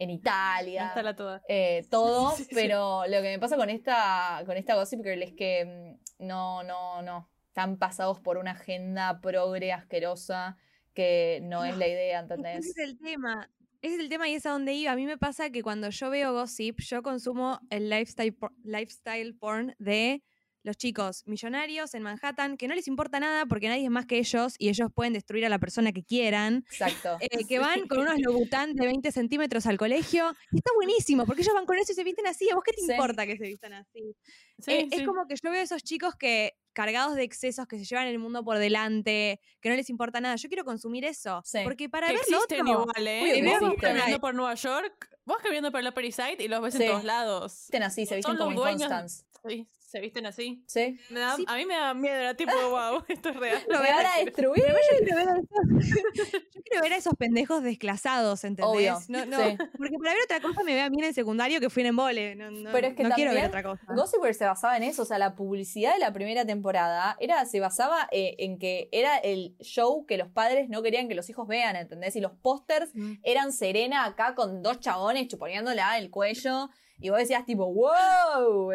en Italia. Hasta la toda. eh, todo, Sí, sí. pero lo que me pasa con esta, con esta Gossip Girl es que mm, no, no, no. Están pasados por una agenda progre asquerosa que no es la idea, Ese ¿entendés? es el tema. Ese es el tema y es a donde iba. A mí me pasa que cuando yo veo gossip, yo consumo el lifestyle, por- lifestyle porn de los chicos millonarios en Manhattan, que no les importa nada porque nadie es más que ellos y ellos pueden destruir a la persona que quieran. Exacto. eh, que van con unos Louboutin de 20 centímetros al colegio. Y está buenísimo, porque ellos van con eso y se visten así. ¿A vos qué te Sí. importa que se vistan así? Sí, Eh, sí. Es como que yo veo a esos chicos que, cargados de excesos, que se llevan el mundo por delante, que no les importa nada. Yo quiero consumir eso. Sí. Porque para que ver lo existen otro, igual, ¿eh? Por Nueva York, vos caminando por el Upper East Side y los ves Sí. en todos lados. Visten así, se visten como. Inconstance. Sí, se visten así. ¿Sí? Me da- Sí. A mí me da miedo, era tipo, wow, esto es real. Lo van a destruir. yo quiero ver a esos, yo quiero ver a esos pendejos desclasados, ¿entendés? Obvio, No, no, sí. Porque para ver otra cosa me ve a mí en el secundario que fui en embole. No, no, Pero es que no quiero ver otra cosa. Gossip Girl se basaba en eso, o sea, la publicidad de la primera temporada era, se basaba eh, en que era el show que los padres no querían que los hijos vean, ¿entendés? Y los pósters Mm. eran Serena acá con dos chabones chuponeándola el cuello. Y vos decías tipo, wow,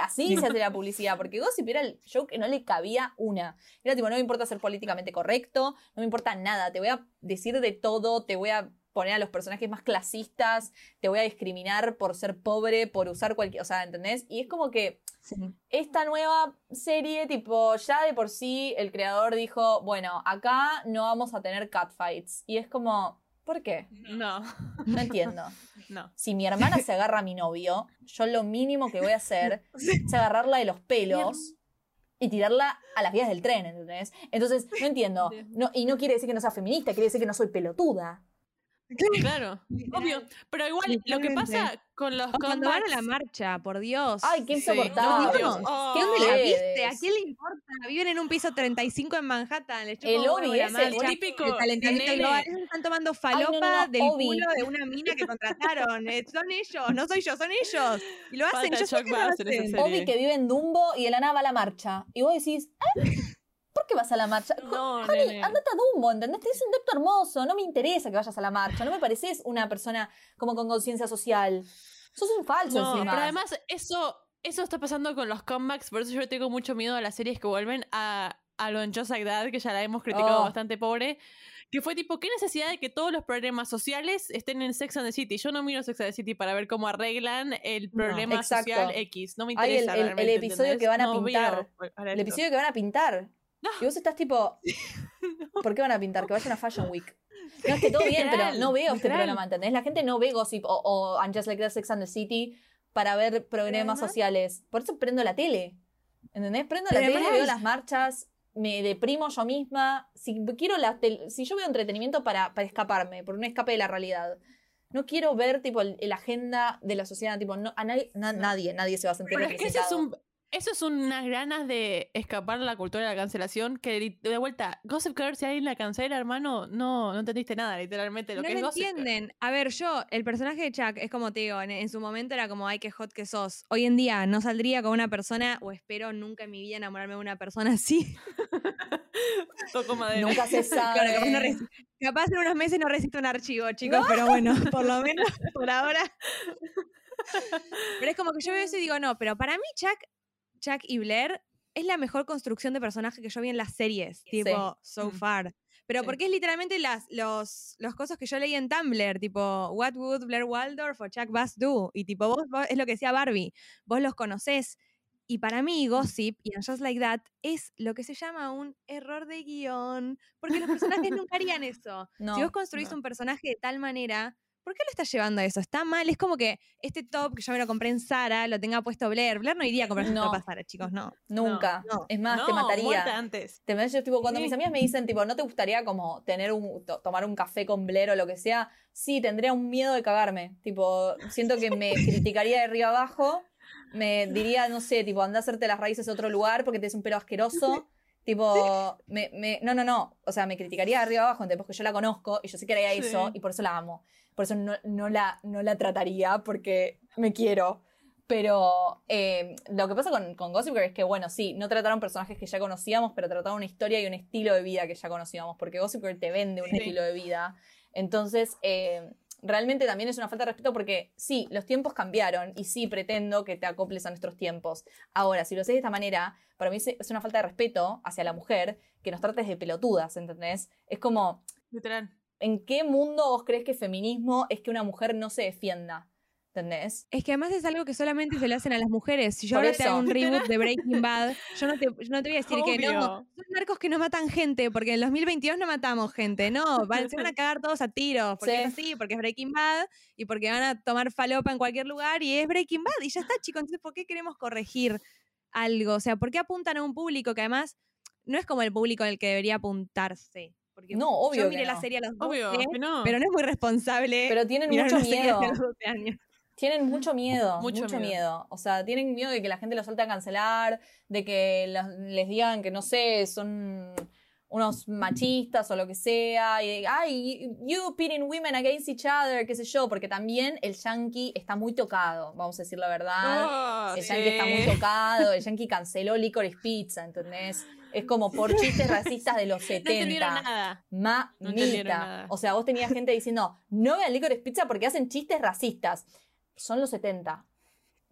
así se hace la publicidad, porque Gossip era el show que no le cabía una. Era tipo, no me importa ser políticamente correcto, no me importa nada, te voy a decir de todo, te voy a poner a los personajes más clasistas, te voy a discriminar por ser pobre, por usar cualquier, o sea, ¿entendés? Y es como que esta nueva serie, tipo, ya de por sí el creador dijo, bueno, acá no vamos a tener catfights. Y es como, ¿por qué? No, No entiendo. no. Si mi hermana se agarra a mi novio, yo lo mínimo que voy a hacer es agarrarla de los pelos y tirarla a las vías del tren, ¿entendés? Entonces, no entiendo. No, y no quiere decir que no sea feminista, quiere decir que no soy pelotuda. Claro, obvio. Pero igual, lo que pasa con los O cuando van a la marcha, por Dios. Ay, qué insoportable. no, Dios. ¿Qué Oh. dónde la viste? ¿A quién le importa? Viven en un piso 35 en Manhattan. Les El Obi la ese, marcha, típico el están tomando no, falopa no, no, del Obi. culo de una mina que contrataron. Eh, son ellos, no soy yo, son ellos. Y lo hacen, Falta yo sé que lo hacen. Obi que vive en Dumbo y de la nada va a la marcha. Y vos decís, ¿eh? ¿Por qué vas a la marcha? No, nene. andate a Dumbo, ¿entendés? Tenés un depto hermoso. No me interesa que vayas a la marcha. No me pareces una persona como con conciencia social. Sos un falso No, encima. pero además eso, eso está pasando con los comebacks, por eso yo tengo mucho miedo a las series que vuelven a, a lo en Just Like That, que ya la hemos criticado Oh. bastante pobre, que fue tipo, ¿qué necesidad de que todos los problemas sociales estén en Sex and the City? Yo no miro Sex and the City para ver cómo arreglan el problema exacto. social X, no me el- interesa el- el realmente, episodio ¿entendés? que van a No pintar. El episodio que van a pintar. Y vos estás tipo, ¿por qué van a pintar? Que vayan a Fashion Week. No, es que todo bien, pero no veo este programa, ¿entendés? La gente no ve Gossip o, o I'm Just Like That Sex and the City para ver problemas sociales. Por eso prendo la tele. ¿Entendés? Prendo Pero la tele, veo las marchas, me deprimo yo misma. Si quiero la si yo veo entretenimiento para, para escaparme, por un escape de la realidad. No quiero ver tipo el agenda de la sociedad, tipo, no, a nadie, na- nadie, nadie se va a sentir Pero es que ese es representado. un, eso es unas ganas de escapar de la cultura de la cancelación que de vuelta, Gossip Girl, si alguien la cancela, hermano, no, no entendiste nada, literalmente, lo no que es lo Gossip Girl. entienden. A ver, yo, el personaje de Chuck es como te digo, en, en su momento era como, ay, qué hot que sos. Hoy en día no saldría con una persona, o espero nunca en mi vida enamorarme de una persona así. Toco madera. Nunca se sabe. Claro, capaz, no en unos meses no resisto un archivo, chicos, pero bueno, por lo menos por ahora. Pero es como que yo veo eso y digo, no, pero para mí Chuck, Chuck y Blair es la mejor construcción de personaje que yo vi en las series, tipo, so Mm. far. Pero Sí. porque es literalmente las, los, los cosas que yo leí en Tumblr, tipo, what would Blair Waldorf o Chuck Bass do? Y tipo, vos, vos- es lo que decía Barbie, vos los conocés. Y para mí, Gossip y Just Like That es lo que se llama un error de guion. Porque los personajes nunca harían eso. No, si vos construís no. un personaje de tal manera, ¿por qué lo estás llevando a eso? Está mal. Es como que este top que yo me lo compré en Sara, lo tenga puesto Blair. Blair no iría a comprarse No. top a Sara, chicos, no. Nunca. no. Es más, no, te mataría. antes. Te me- yo, tipo, cuando Sí. mis amigas me dicen, tipo, ¿no te gustaría como tener un, to- tomar un café con Blair o lo que sea? Sí, tendría un miedo de cagarme. Tipo, siento que me criticaría de arriba abajo. Me diría, no sé, tipo, anda a hacerte las raíces a otro lugar porque tienes un pelo asqueroso. Tipo, me, me- no, no, no. O sea, me criticaría de arriba abajo. Porque yo la conozco y yo sé que haría eso y por eso la amo. Por eso no, no, la, no la trataría porque me quiero. Pero eh, lo que pasa con, con Gossip Girl es que, bueno, sí, no trataron personajes que ya conocíamos, pero trataron una historia y un estilo de vida que ya conocíamos, porque Gossip Girl te vende un Sí. estilo de vida. Entonces, eh, realmente también es una falta de respeto porque sí, los tiempos cambiaron y sí pretendo que te acoples a nuestros tiempos. Ahora, si lo haces de esta manera, para mí es una falta de respeto hacia la mujer que nos trates de pelotudas, ¿entendés? Es como, Literal. ¿en qué mundo vos crees que feminismo es que una mujer no se defienda? ¿Entendés? Es que además es algo que solamente se le hacen a las mujeres. Si yo Por ahora te hago un reboot de Breaking Bad, yo no te, yo no te voy a decir que no. Son narcos que no matan gente, porque en el 2022 no matamos gente. No, van, se van a cagar todos a tiros. Porque Sí. es así, porque es Breaking Bad y porque van a tomar falopa en cualquier lugar y es Breaking Bad y ya está, chicos. Entonces, ¿por qué queremos corregir algo? O sea, ¿por qué apuntan a un público que además no es como el público al que debería apuntarse? Porque No, obvio yo que miré la serie a los 12, Obvio, que no. pero no es muy responsable. Pero tienen mucho miedo. de los 12 años. Tienen mucho miedo, mucho, Mucho miedo. miedo. O sea, tienen miedo de que la gente los suelte a cancelar, de que los- les digan que, no sé, son unos machistas o lo que sea. Y, ay, you pitting women against each other, qué sé yo. Porque también el yankee está muy tocado, vamos a decir la verdad. Oh, el sí. yankee está muy tocado. El yankee canceló Licorice Pizza, ¿entendés? Es como por chistes racistas de los 70. No nada. Mamita. No nada. o sea, vos tenías gente diciendo, no vean Licorice Pizza porque hacen chistes racistas. Son los 70.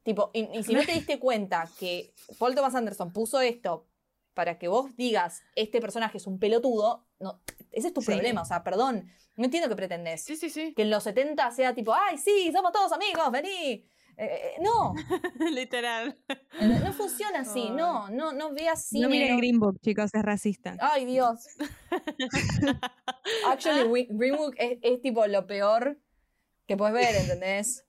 Tipo, y, y si no te diste cuenta que Paul Thomas Anderson puso esto para que vos digas, este personaje es un pelotudo, no, ese es tu Sí. problema. O sea, perdón, no entiendo qué pretendés. Sí, sí, sí. Que en los 70 sea tipo, ay, sí, somos todos amigos, vení. Eh, eh, no, Literal. no funciona así, no, no, no veas cine. No miren no- Green Book, chicos, es racista. Ay, Dios. Actually, Green Book es, es tipo lo peor que puedes ver, ¿entendés?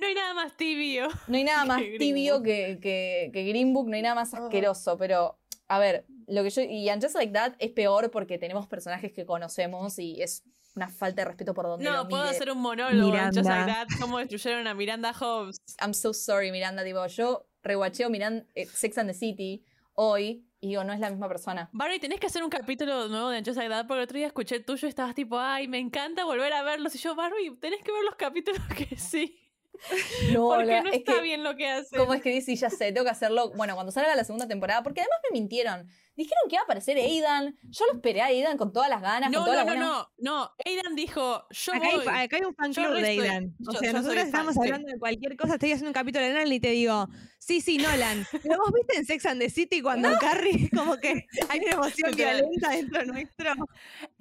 No hay nada más tibio. No hay nada más Que tibio que, que, que Green Book, no hay nada más Oh. asqueroso, pero a ver, lo que yo. Y And Just Like That es peor porque tenemos personajes que conocemos y es una falta de respeto por donde No, lo puedo mire. hacer un monólogo en Just Miranda. Like That, cómo destruyeron a Miranda Hobbs. I'm so sorry, Miranda. Tipo, yo rewatcheo Miranda, eh, Sex and the City hoy y digo, no es la misma persona. Barbie, tenés que hacer un capítulo nuevo de Like That, porque el otro día escuché el tuyo y estabas tipo, ay, me encanta volver a verlos. Y yo, Barbie, tenés que ver los capítulos que sí. No, Porque no es está que- bien lo que hacen. ¿Cómo es que dice? Ya sé, tengo que hacerlo. Bueno, cuando salga la segunda temporada, porque además me mintieron. Dijeron que iba a aparecer Aidan. Yo lo esperé a Aidan con todas las ganas, No, con toda no, la no, buena. no, no. Aidan dijo, yo Acá hay, voy. acá hay un fan club de estoy- Aidan. O yo- sea, nosotros fan, estamos sí. hablando de cualquier cosa. Estoy haciendo un capítulo de Nolan y te digo, sí, sí, Nolan. Pero vos viste en Sex and the City cuando Carrie, como que hay una emoción violenta dentro nuestro.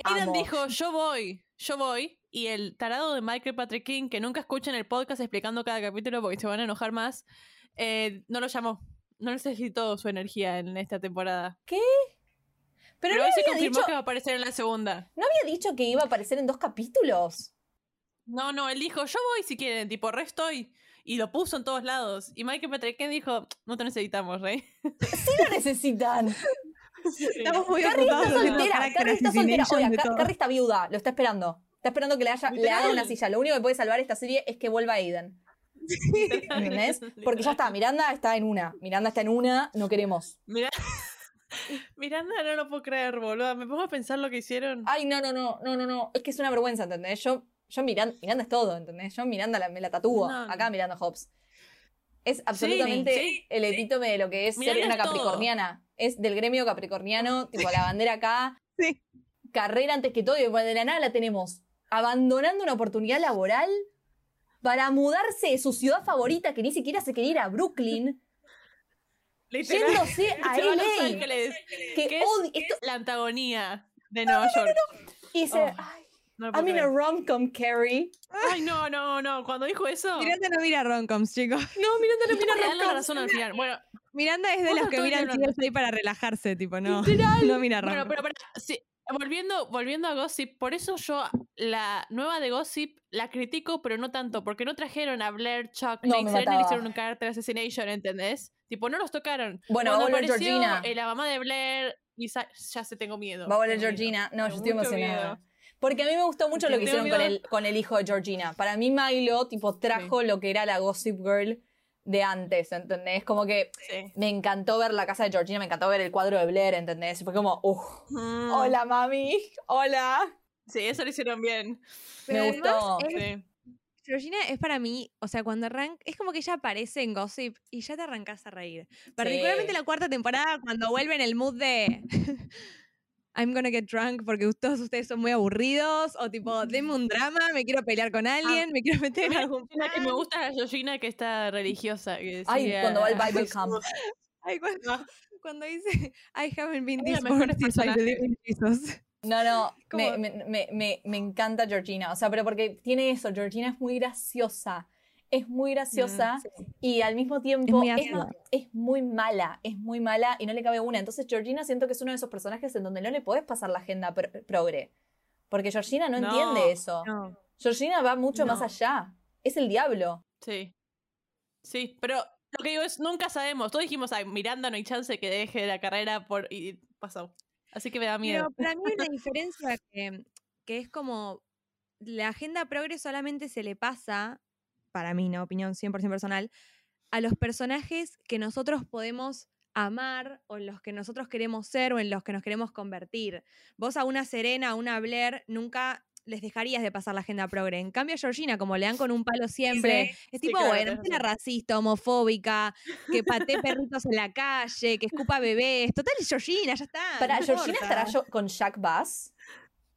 Aidan Amo. dijo, yo voy, yo voy. Y el tarado de Michael Patrick King, que nunca escuchan el podcast explicando cada capítulo porque se van a enojar más, eh, no lo llamó. No necesitó su energía en esta temporada. Pero, Pero, no, hoy se confirmó dicho, que va a aparecer en la segunda. ¿no había dicho que iba a aparecer en dos capítulos. No, no, él dijo, yo voy si quieren, tipo, re estoy. Y lo puso en todos lados. Y Michael Patrick King dijo, no te necesitamos, rey. Sí lo necesitan. Estamos muy Carrie está soltera. Carrie está soltera. Carrie está viuda. Lo está esperando. Está esperando que le, haya, le haga una silla. Lo único que puede salvar esta serie es que vuelva Aidan. ¿Entendés? Porque ya está. Miranda está en una. Miranda está en una. No queremos. Mira. Miranda, no lo puedo creer, boludo. Me pongo a pensar lo que hicieron. Ay, no, no, no, no, no, no. Es que es una vergüenza, ¿entendés? Yo, yo Miranda, Miranda es todo, ¿entendés? Yo Miranda la- me la tatúo. No. Acá Miranda Hobbs. Es absolutamente sí, el epítome de lo que es Miranda ser una es todo. capricorniana. Es del gremio capricorniano, tipo la bandera acá. Sí. Carrera antes que todo y de la nada la tenemos. Abandonando una oportunidad laboral para mudarse de su ciudad favorita, que ni siquiera se quería ir a Brooklyn, Literal. yéndose a Los LA. Ángeles, Que que es esto- la antagonía de Nueva York. y dice, Oh, "Ay, I'm in a rom-com, Carrie. Ay, no, no, no. Cuando dijo eso. Miranda no mira romcoms, chicos. No, Miranda no mira le dan la rom-com. razón al final. Bueno, Miranda es de los que miran. CSI para relajarse, tipo, no. Literal. No mira Bueno, romcoms. pero, pero sí, volviendo, volviendo a Gossip, por eso yo la nueva de Gossip la critico, pero no tanto, porque no trajeron a Blair, Chuck, No, Nate Serena hicieron un character assassination, ¿entendés? Tipo, no los tocaron. Bueno, va a Cuando volver apareció, Georgina. eh, la mamá de Blair, y ya se tengo miedo. Va a volver. Georgina. No, yo Tengo estoy mucho emocionada. miedo. Porque a mí me gustó mucho lo que hicieron con el, con el hijo de Georgina. Para mí Milo, tipo, trajo lo que era la Gossip Girl de antes, ¿entendés? Como que Sí. me encantó ver la casa de Georgina, me encantó ver el cuadro de Blair, ¿entendés? Fue como, uff, Mm, hola mami, hola. Sí, eso lo hicieron bien. Pero me gustó. es- Sí. Georgina es para mí, o sea, cuando arranca, es como que ella aparece en Gossip y ya te arrancas a reír. Particularmente la cuarta temporada, cuando vuelve en el mood de I'm gonna get drunk porque todos ustedes son muy aburridos, o tipo, denme un drama, me quiero pelear con alguien, me quiero meter en algún La que me plan. gusta es la Georgina que está religiosa. Que Ay, sigue cuando va al Bible Camp. Ay, cuando, cuando dice I haven't been this since I believe in Jesus. No, no, me, me, me, me encanta Georgina. O sea, pero porque tiene eso, Georgina es muy graciosa. Es muy graciosa y al mismo tiempo muy es, muy mala, es muy mala y no le cabe una. Entonces Georgina siento que es uno de esos personajes en donde no le podés pasar la agenda pro- progre. Porque Georgina no, No, entiende eso. No. Georgina va mucho más allá. Es el diablo. Sí. Sí, pero lo que digo es, nunca sabemos. Todos dijimos, ay, Miranda no hay chance que deje la carrera por... Y pasó. Así que me da miedo. Pero para mí hay una diferencia que, que es como la agenda progre solamente se le pasa, para mí, no opinión 100% personal, a los personajes que nosotros podemos amar o en los que nosotros queremos ser o en los que nos queremos convertir. Vos a una Serena, a una Blair, nunca les dejarías de pasar la agenda progre. En cambio a Georgina, como le dan con un palo siempre, es sí, tipo, claro, bueno, es razón. racista, homofóbica, que patee perritos en la calle, que escupa bebés. Total, es Georgina, ya está. Para no Georgina importa. estará yo- con Jack Bass.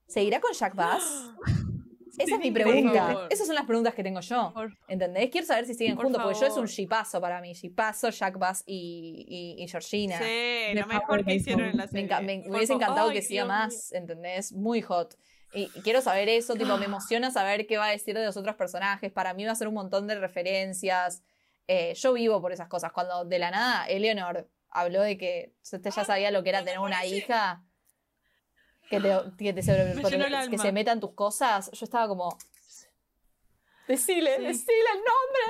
¿Seguirá con Jack Bass? Esa es mi pregunta. Esas son las preguntas que tengo yo. ¿Entendés? Quiero saber si siguen Por juntos, porque yo es un shipazo para mí. Shipazo, Jack Bass y, y, y Georgina. Sí, lo mejor que hicieron en la Me, serie. me- hubiese encantado Ay, que siga más, ¿entendés? Muy hot. Y, y quiero saber eso, tipo, me emociona saber qué va a decir de los otros personajes. Para mí va a ser un montón de referencias. Eh, yo vivo por esas cosas. Cuando de la nada Eleanor habló de que usted ya sabía lo que era tener una hija que te, que te sobre- se meta en tus cosas, yo estaba como. Decile, Sí. decile el nombre.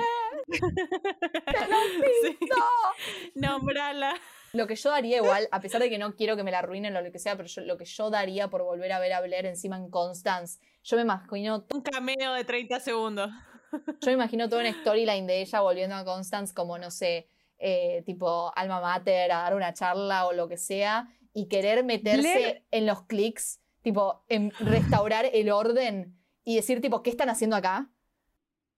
Sí. Nombrala. Lo que yo daría igual, a pesar de que no quiero que me la arruinen o lo que sea, pero yo- lo que yo daría por volver a ver a Blair encima en Constance, yo me imagino, Un cameo de 30 segundos. yo me imagino toda una storyline de ella volviendo a Constance como, no sé, eh, tipo alma mater, a dar una charla o lo que sea, y querer meterse Blair- en los clics, tipo, en restaurar el orden y decir, tipo, ¿qué están haciendo acá?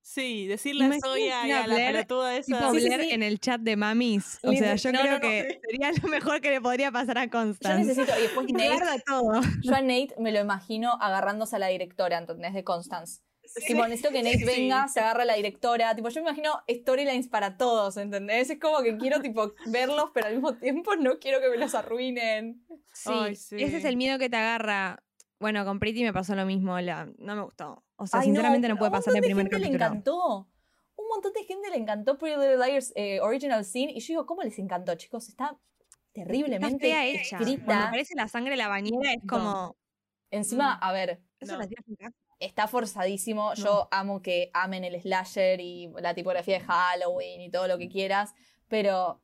Sí, decirle a Zoya y a la pelotuda esa. Tipo Sí, sí, Blair sí. en el chat de mamis. O sea, yo no, creo no, no. que sería lo mejor que le podría pasar a Yo Constance. necesito, y después Nate, todo. yo a Nate me lo imagino agarrándose a la directora, ¿entendés? De Constance. Tipo, necesito que Nate Sí. venga, se agarre a la directora. Tipo, yo me imagino storylines para todos, ¿entendés? Es como que quiero, tipo, verlos, pero al mismo tiempo no quiero que me los arruinen. Sí, Ay, sí. ese es el miedo que te agarra. Bueno, con Pretty me pasó lo mismo. La, no me gustó. O sea, Ay, sinceramente no, puede pasar de primer gente le capítulo. encantó. Un montón de gente le encantó Pretty Little Liars eh, Original Scene. Y yo digo, ¿cómo les encantó, chicos? Está Está terriblemente fea hecha. Cuando escrita. aparece la sangre en la bañera es como. Encima, a ver, Eso No. la tiras en casa. Está forzadísimo. Yo amo que amen el slasher y la tipografía de Halloween y todo lo que quieras, pero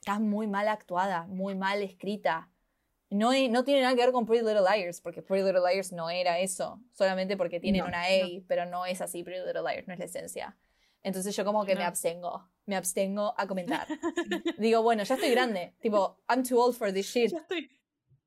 está muy mal actuada, muy mal escrita. No, no tiene nada que ver con Pretty Little Liars, porque Pretty Little Liars no era eso, solamente porque tienen No, una A, pero no es así Pretty Little Liars, no es la esencia. Entonces yo como que me abstengo, me abstengo a comentar. Digo, bueno, ya estoy grande, tipo, I'm too old for this shit, Ya estoy.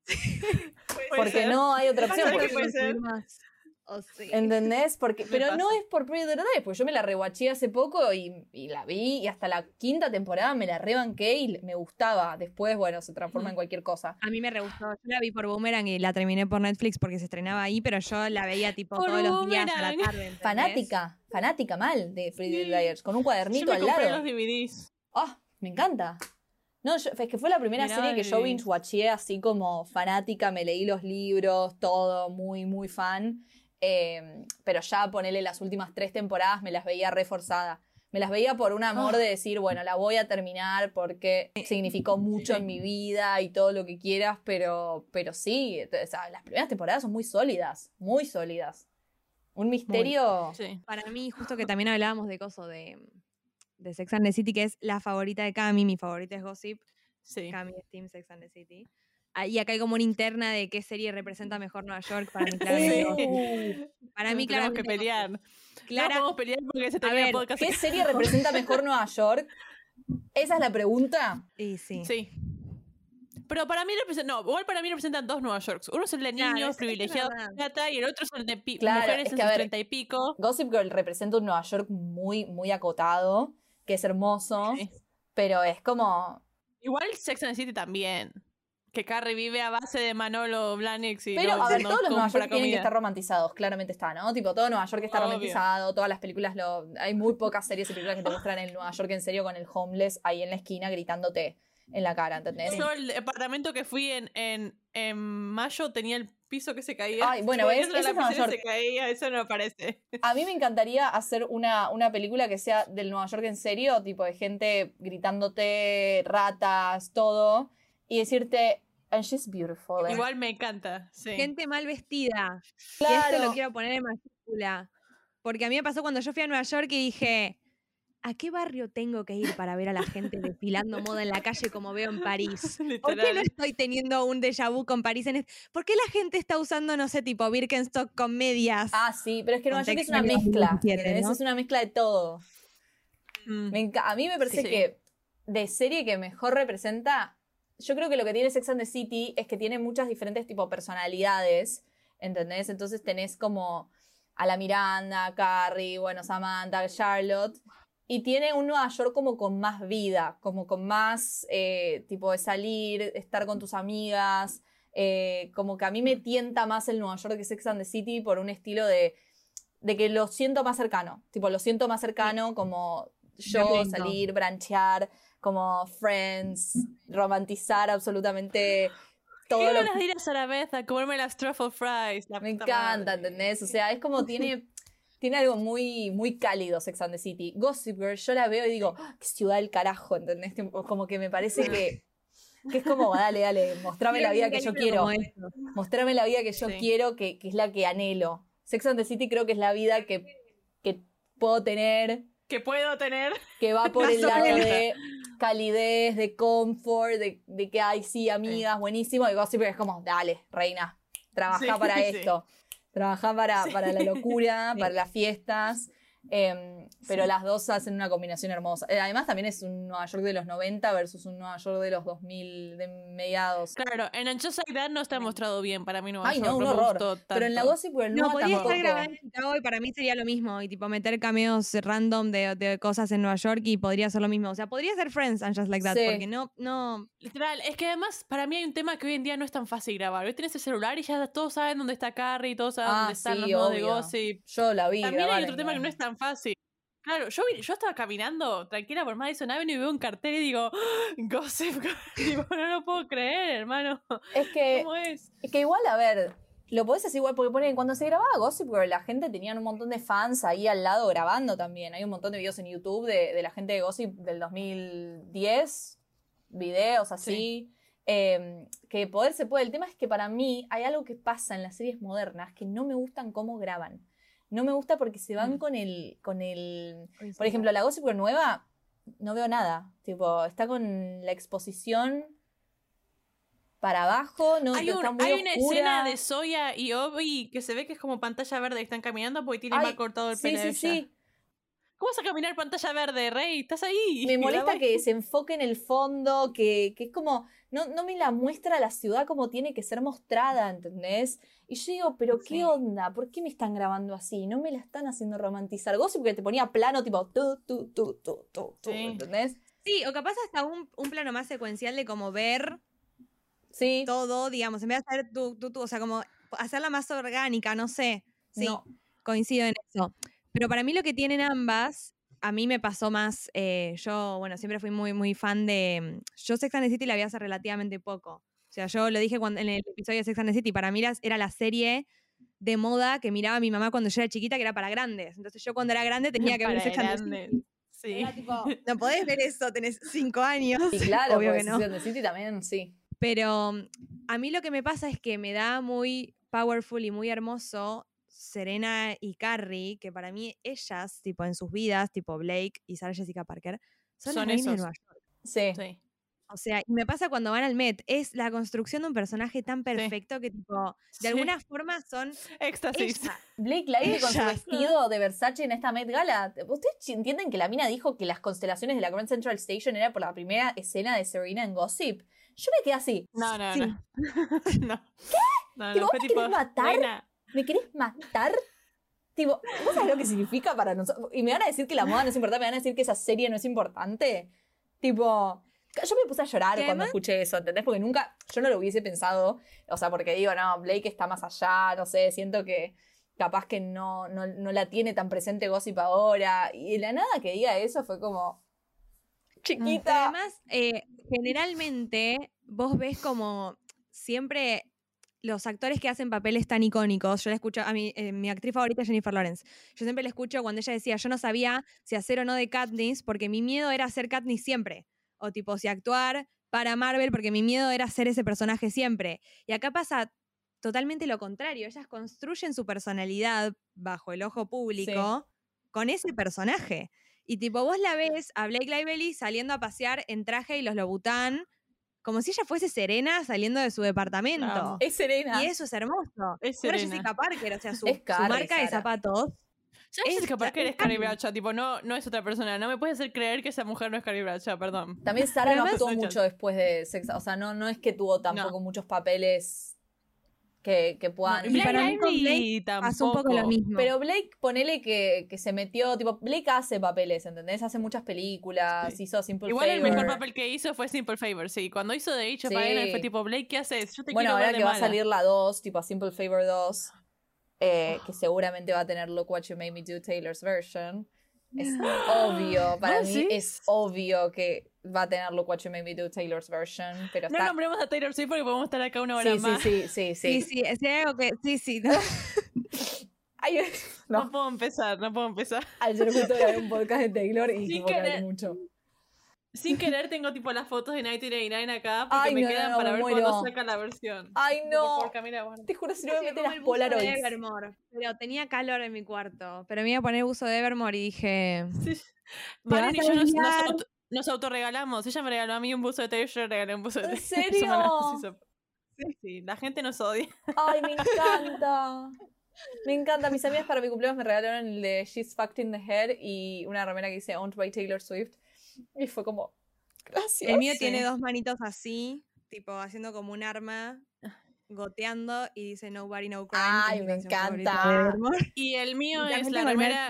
Porque ser. no hay otra opción. Puede ser. Más. O sí. ¿Entendés? Porque, pero no es por Pretty Little Liars, porque yo me la rewatché hace poco y, y la vi y hasta la quinta temporada me la rebanqué y me gustaba. Después, bueno, se transforma en cualquier cosa. A mí me re gustó. Yo la vi por Boomerang y la terminé por Netflix porque se estrenaba ahí, pero yo la veía tipo Por todos los días a la tarde. ¿entendés? Fanática, fanática mal de Pretty Little Liars, con un Yo cuadernito me al compré lado. los DVDs. ¡Ah! me encanta. No, yo- es que fue la primera Mirá, serie que yo binge watché así como fanática, me leí los libros, todo, muy, muy fan. Eh, pero ya ponerle las últimas tres temporadas me las veía reforzada. Me las veía por un amor Ah. de decir, bueno, la voy a terminar porque significó mucho Sí. en mi vida y todo lo que quieras, pero, pero sí, o sea, las primeras temporadas son muy sólidas, muy sólidas. Un misterio. Sí. Para mí, justo que también hablábamos de coso de, de Sex and the City, que es la favorita de Cami, mi favorita es Gossip. Sí. Cami es Team Sex and the City. Ah, Y acá hay como una interna de qué serie representa mejor Nueva York. Para mí. Gossip. Para mí, tenemos claramente que pelear. Clara, No podemos pelear porque se termina el podcast. ¿Qué serie representa mejor Nueva York? Esa es la pregunta. y sí. Sí. Pero para mí representan, no, igual para mí representan dos Nueva Yorks. Uno es el de Claro, niños es privilegiados plata y el otro es el de Claro, mujeres es en que, sus ver, treinta y pico. Gossip Girl representa un Nueva York muy, muy acotado, que es hermoso, Sí. pero es como... Igual Sex and the City también. Que Carrie vive a base de Manolo Blahnik y Pero, no, a ver, no todos los Nueva York tienen que estar romantizados, claramente está, ¿no? Tipo, todo Nueva York está Obvio. romantizado, todas las películas lo... Hay muy pocas series y películas que te muestran el Nueva York en serio con el homeless ahí en la esquina gritándote en la cara, ¿entendés? Yo el departamento que fui en, en, en mayo tenía el piso que se caía. Ay, bueno, a Eso es la se caía, eso no me parece. A mí me encantaría hacer una, una película que sea del Nueva York en serio, tipo de gente gritándote, ratas, todo, y decirte, and she's beautiful. eh". Igual me encanta, sí. Gente mal vestida. Y claro. esto lo quiero poner en mayúscula. Porque a mí me pasó cuando yo fui a Nueva York y dije, ¿a qué barrio tengo que ir para ver a la gente desfilando moda en la calle como veo en París? ¿Por qué no estoy teniendo un déjà vu con París? En ¿Por qué la gente está usando, no sé, tipo Birkenstock con medias? Ah, sí, pero es que Nueva York es una mezcla. 2017, ¿entendés? ¿no? Es una mezcla de todo. Mm. Me a mí me parece Sí. que de serie que mejor representa, yo creo que lo que tiene Sex and the City es que tiene muchas diferentes tipo personalidades, ¿entendés? Entonces tenés como a la Miranda, Carrie, bueno, Samantha, Charlotte, y tiene un Nueva York como con más vida, como con más eh, tipo de salir, estar con tus amigas, eh, como que a mí me tienta más el Nueva York que Sex and the City por un estilo de, de que lo siento más cercano, tipo lo siento más cercano como yo salir, branchear, como friends, romantizar absolutamente todo Qué lo de ir a comerme las truffle fries. la me encanta, madre. ¿entendés? O sea, es como tiene, tiene algo muy, muy cálido Sex and the City. Gossip Girl, yo la veo y digo, "Ah, qué ciudad del carajo, ¿entendés? Como que me parece que, que es como, dale, dale, mostrame la vida que yo quiero. Mostrame la vida que yo Sí. quiero, que, que es la que anhelo. Sex and the City creo que es la vida que, que puedo tener, Que puedo tener. que va por el lado de calidez, de confort, de, de que hay sí amigas, buenísimo. Y Gossip Girl es como, dale, reina, trabaja Sí, para sí. esto. Trabaja para, Sí. para la locura, Sí. para las fiestas. Em, pero las dos hacen una combinación hermosa. Eh, además, también es un Nueva York de los 90 versus un Nueva York de los 2000, de mediados. Claro, en And Just Like That no está mostrado bien para mí. Nueva Ay, York, no, un horror. Pero en la. Gossip Girl No, no, podría tampoco. estar grabada en Chicago y para mí sería lo mismo. Y tipo meter cameos random de, de cosas en Nueva York y podría ser lo mismo. O sea, podría ser Friends and Just Like That. Sí. Porque no, no. Literal, es que además para mí hay un tema que hoy en día no es tan fácil grabar. Hoy tienes el celular y ya todos saben dónde está Carrie, todos saben Ah, dónde están sí, los modos de gossip. Yo la vi. También hay otro tema que no es tan fácil. Claro, yo, yo estaba caminando tranquila por Madison Avenue y veo un cartel y digo, "Ah, Gossip Girl", no lo puedo creer, hermano. Es que ¿Cómo es? Es que igual, a ver, lo podés hacer igual, porque ponen, cuando se grababa Gossip Girl, la gente tenía un montón de fans ahí al lado grabando también. Hay un montón de videos en YouTube de, de la gente de Gossip del 2010, videos así. eh, que poder se puede. El tema es que para mí hay algo que pasa en las series modernas que no me gustan cómo graban. No me gusta porque se van Mm. con el, con el. Por ejemplo, la Gossip Girl nueva, no veo nada. Tipo, está con la exposición para abajo, no hay, está un- muy hay una oscura. escena de Soya y Obi que se ve que es como pantalla verde que están caminando porque tiene Ay, mal cortado el Sí, sí, ella. sí. ¿Cómo vas a caminar pantalla verde, Rey? Estás ahí. Me molesta que se enfoque en el fondo, que, que es como, no, no me la muestra la ciudad como tiene que ser mostrada, ¿entendés? Y yo digo, pero ¿qué Sí. onda? ¿Por qué me están grabando así? No me la están haciendo romantizar. Gossip porque te ponía plano tipo, tú, tú, tú, tú, tú, tú, Sí. ¿entendés? Sí, o capaz hasta un, un plano más secuencial de como ver Sí, todo, digamos, en vez de hacer tú, tú, tú, o sea, como hacerla más orgánica, no sé. Sí, No. coincido en eso. Pero para mí lo que tienen ambas, a mí me pasó más, eh, yo, bueno, siempre fui muy, muy fan de, yo Sex and the City la vi hace relativamente poco. O sea, yo lo dije cuando, en el episodio de Sex and the City, para mí era, era la serie de moda que miraba mi mamá cuando yo era chiquita, que era para grandes. Entonces yo cuando era grande tenía que ver Sex and the. City. Sí. Era tipo, no podés ver eso, tenés cinco años. Y claro, Obvio que no. Sex and the City también, sí. Pero mm, a mí lo que me pasa es que me da muy powerful y muy hermoso Serena y Carrie, que para mí ellas, tipo en sus vidas, tipo Blake y Sarah Jessica Parker, son, Son las de. Nueva York. Sí. Sí. O sea, y me pasa cuando van al Met, es la construcción de un personaje tan perfecto que tipo, de Sí. alguna forma son Éxtasis. Blake Lively con su vestido de Versace en esta Met Gala. ¿Ustedes entienden que la mina dijo que las constelaciones de la Grand Central Station era por la primera escena de Serena en Gossip? Yo me quedé así. No, no, Sí. no. no. ¿Qué? No, ¿Que no, vos fue me tipo. querés matar? "Reina, ¿Me querés matar? Tipo, ¿vos sabés lo que significa para nosotros? Y me van a decir que la moda no es importante, me van a decir que esa serie no es importante. Tipo, yo me puse a llorar cuando escuché eso, ¿entendés? Porque nunca, yo no lo hubiese pensado. O sea, porque digo, no, Blake está más allá, no sé, siento que capaz que no, no, no la tiene tan presente Gossip ahora. Y de la nada que diga eso fue como. Chiquita. además, eh, generalmente vos ves como siempre los actores que hacen papeles tan icónicos. Yo la escucho, a mi, eh, mi actriz favorita es Jennifer Lawrence. Yo siempre la escucho cuando ella decía, yo no sabía si hacer o no de Katniss, porque mi miedo era hacer Katniss siempre. O tipo, si actuar para Marvel, porque mi miedo era ser ese personaje siempre. Y acá pasa totalmente lo contrario. Ellas construyen su personalidad bajo el ojo público con ese personaje. Y tipo, vos la ves a Blake Lively saliendo a pasear en traje y los Lobután, como si ella fuese Serena saliendo de su departamento. Es Serena. Y eso es hermoso. Es Serena. Jessica Parker, o sea, su, Es su Carrie, marca de zapatos. Es- Jessica Parker es es Carrie. Bradshaw, tipo, no, no es otra persona. No me puedes hacer creer que esa mujer no es Carrie Bradshaw, perdón. También Sara no actuó mucho después de Sex. O sea, no, no es que tuvo tampoco muchos papeles que, que puedan. Y Blake para mí con Lively Pasó un poco lo tampoco. mismo. Pero Blake, ponele que, que se metió, tipo, Blake hace papeles, ¿entendés? Hace muchas películas, Sí. hizo Simple Igual el mejor papel que hizo fue Simple Favor, sí. Cuando hizo The Age of Sí. Diana fue tipo, Blake, ¿qué haces? Yo te Bueno, quiero ver ahora de que va a mala". salir la 2, tipo a Simple Favor 2, eh, que seguramente va a tener Look What You Made Me Do Taylor's version. Es obvio, para ¿Vos mí es obvio que va a tener Look What You Made Me Do Taylor's version, pero No está... nombremos a Taylor Swift porque podemos estar acá una hora sí, sí, más. sí, sí, Sí, sí. sí, es algo que. Sí, sí. no. Ay, No. no, puedo empezar, no puedo empezar. ayer justo grabé un podcast de Taylor y Sin tipo que mucho. Sin querer tengo tipo las fotos de 1989 acá porque Ay, me no, quedan no, para me ver muero. cuando saca la versión. Ay, Por no. favor, Camila. Te juro, si no me como las el buzo de Polaroids. Evermore, pero tenía calor en mi cuarto. Pero me iba a poner buzo de Evermore y dije. Sí. Valen y yo nos, nos, nos autorregalamos. Ella me regaló a mí un buzo de Taylor, yo le regalé un buzo de ¿En Taylor. La serio? Sí, sí, la gente nos odia. Ay, me encanta. Me encanta. Mis amigas para mi cumpleaños me regalaron el de She's Fucked in the Head y una remera que dice Owned by Taylor Swift. Y fue como, gracias. El mío Sí. tiene dos manitos así, tipo haciendo como un arma, goteando y dice Nobody No Crime. Ay, me encanta. Y el mío es la remera.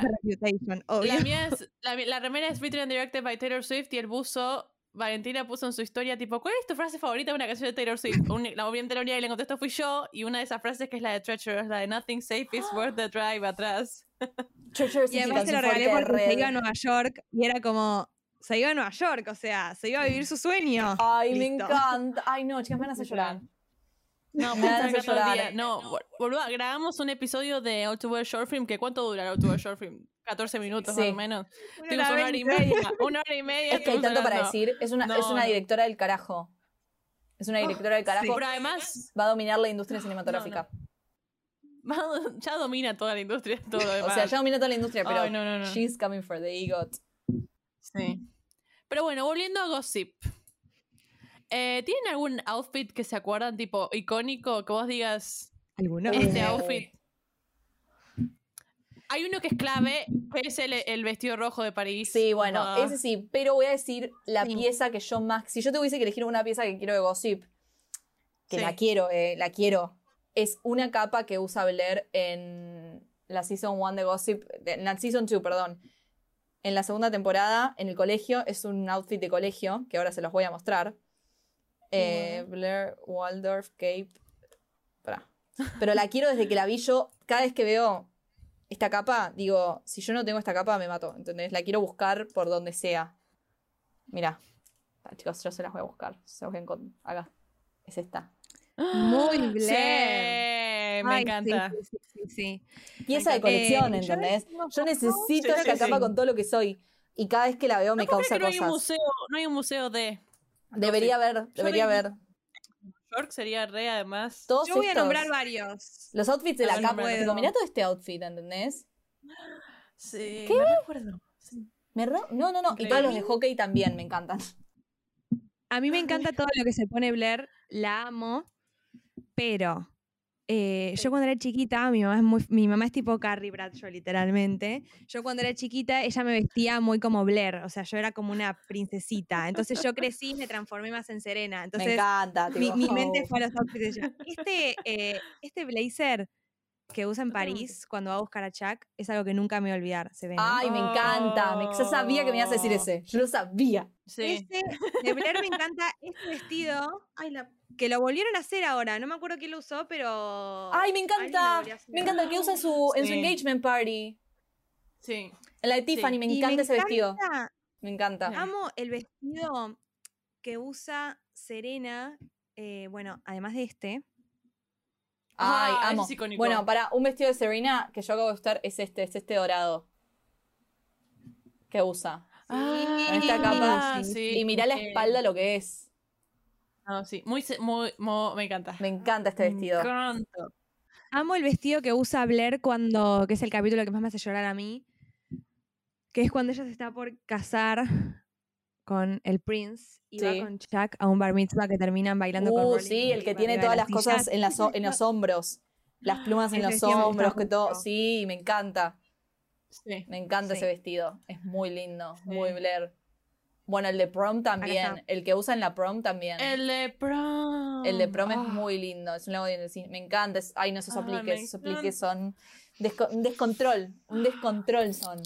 La mía es. La, la remera es written and directed by Taylor Swift y el buzo. Valentina puso en su historia, tipo, ¿cuál es tu frase favorita de una canción de Taylor Swift? Un- la obviamente la única que le contestó fui yo, y una de esas frases que es la de Treacherous, la de Nothing safe is worth the drive atrás. Treacherous Y además se lo regalé porque se Red. iba a Nueva York y era como. Se iba a Nueva York, o sea, se iba a vivir su sueño. Ay, me encanta. Ay, no, chicas, me van a hacer llorar. No, Me acá todo el llorar. No, grabamos un episodio de All to Wear Short Film, que ¿cuánto dura el All to Wear Short Film? 14 minutos Sí. más o menos. Una una hora y media. Una hora y media. Es que hay tanto para decir. Es una, No, es una directora del carajo. Es una directora del carajo. Pero además, Va a dominar la industria cinematográfica. ya domina toda la industria, todo lo O sea, ya domina toda la industria, pero Ay, no, no, no. she's coming for the EGOT. Sí. Pero bueno, volviendo a Gossip. Eh, ¿Tienen algún outfit que se acuerdan, tipo icónico, que vos digas, ¿Alguno? este Eh, outfit? Hay uno que es clave, que es el, el vestido rojo de París. Sí, bueno, Ah. ese sí, pero voy a decir la Sí. pieza que yo más. Si yo tuviese que elegir una pieza que quiero de Gossip, que Sí. la quiero, eh, la quiero, es una capa que usa Blair en la Season 1 de Gossip, en la Season 2, perdón. En la segunda temporada, en el colegio, es un outfit de colegio, que ahora se los voy a mostrar. Eh, Blair Waldorf Cape. Pará. Pero la quiero desde que la vi yo. Cada vez que veo esta capa, digo, si yo no tengo esta capa, me mato. ¿Entendés? La quiero buscar por donde sea. Mira. chicos, yo se las voy a buscar. Se las voy a encont- Acá. Es esta. Muy Sí, Me Ay, encanta. Sí, sí, sí, sí. Pieza de Eh, colección, yo ¿entendés? tengo Yo necesito Sí, sí, esta sí. capa con todo lo que soy. Y cada vez que la veo me No causa que no hay un cosas. museo, no hay un museo de Debería haber, debería no hay- haber. York, sería re además. Todos Yo voy a nombrar varios. Los outfits de la capa. mirá todo este outfit, ¿entendés? Sí, me. Sí. Me re- No, no, no. Y todos los de hockey también me encantan. A mí me encanta todo lo que se pone Blair, la amo, pero eh, yo cuando era chiquita, mi mamá, es muy, mi mamá es tipo Carrie Bradshaw, literalmente. Yo cuando era chiquita, ella me vestía muy como Blair, o sea, yo era como una princesita. Entonces yo crecí y me transformé más en Serena. me Entonces encanta. mi, mi mente oh. fue a los outfits de ella. Este, eh, este blazer que usa en Totalmente. París cuando va a buscar a Chuck es algo que nunca me voy a olvidar, se ve. ¿no? Ay, me encanta. Me... Yo sabía que me ibas a decir ese. Yo lo sabía. Sí. Este de Blair me encanta este vestido. Ay, la- que lo volvieron a hacer ahora. No me acuerdo quién lo usó, pero. Ay, me encanta. Me encanta el que usa en su, en su engagement party. Sí. En la de Tiffany, me encanta ese vestido. Me encanta. Amo el vestido que usa Serena. eh, bueno, además de este. Ay, Ah, amo. es icónico. Bueno, para un vestido de Serena que yo acabo de gustar es este, es este dorado. Que usa. Ah, En esta capa. sí. Y mirá la espalda lo que es. no, sí. Muy, se- muy, muy- me encanta. Me encanta este vestido. Me encanta. Amo el vestido que usa Blair cuando. que es el capítulo que más me hace llorar a mí. Que es cuando ella se está por casar con el Prince y Sí. va con Chuck a un bar mitzvah que terminan bailando con Uh, Rolling sí, el que tiene todas las cosas en, las, en los hombros. Las plumas en Ese los hombros, que todo. mucho. Sí, me encanta. Sí. Me encanta Sí. ese vestido. Es muy lindo, muy Blair. Bueno, el de prom también. El que usa en la prom también. El, El de prom. de prom es Ah. muy lindo. Es un lago de sí, Me encanta. Ay, no, esos apliques. Esos apliques son. desco- un descontrol. Un descontrol son.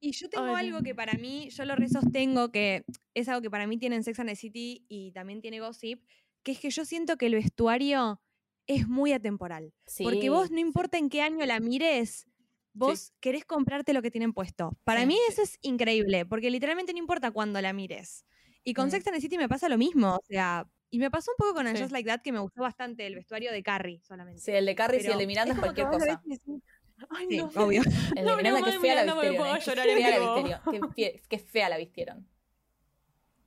Y yo tengo Ay, algo que para mí, yo lo resostengo, que es algo que para mí tiene en Sex and the City y también tiene Gossip, que es que yo siento que el vestuario es muy atemporal. Sí. Porque vos, no importa en qué año la mires, vos querés comprarte lo que tienen puesto. Para Sí. mí eso es increíble, porque literalmente no importa cuándo la mires. Y con Mm. Sex and the City me pasa lo mismo, o sea, y me pasó un poco con el. Just Like That, que me gustó bastante el vestuario de Carrie solamente. Sí, el de Carrie y el de Miranda es, cualquier cosa. Ay, Sí, no. obvio. El No, no, madre fea la vistieron. eh. Qué fea la vistieron. Qué fea la.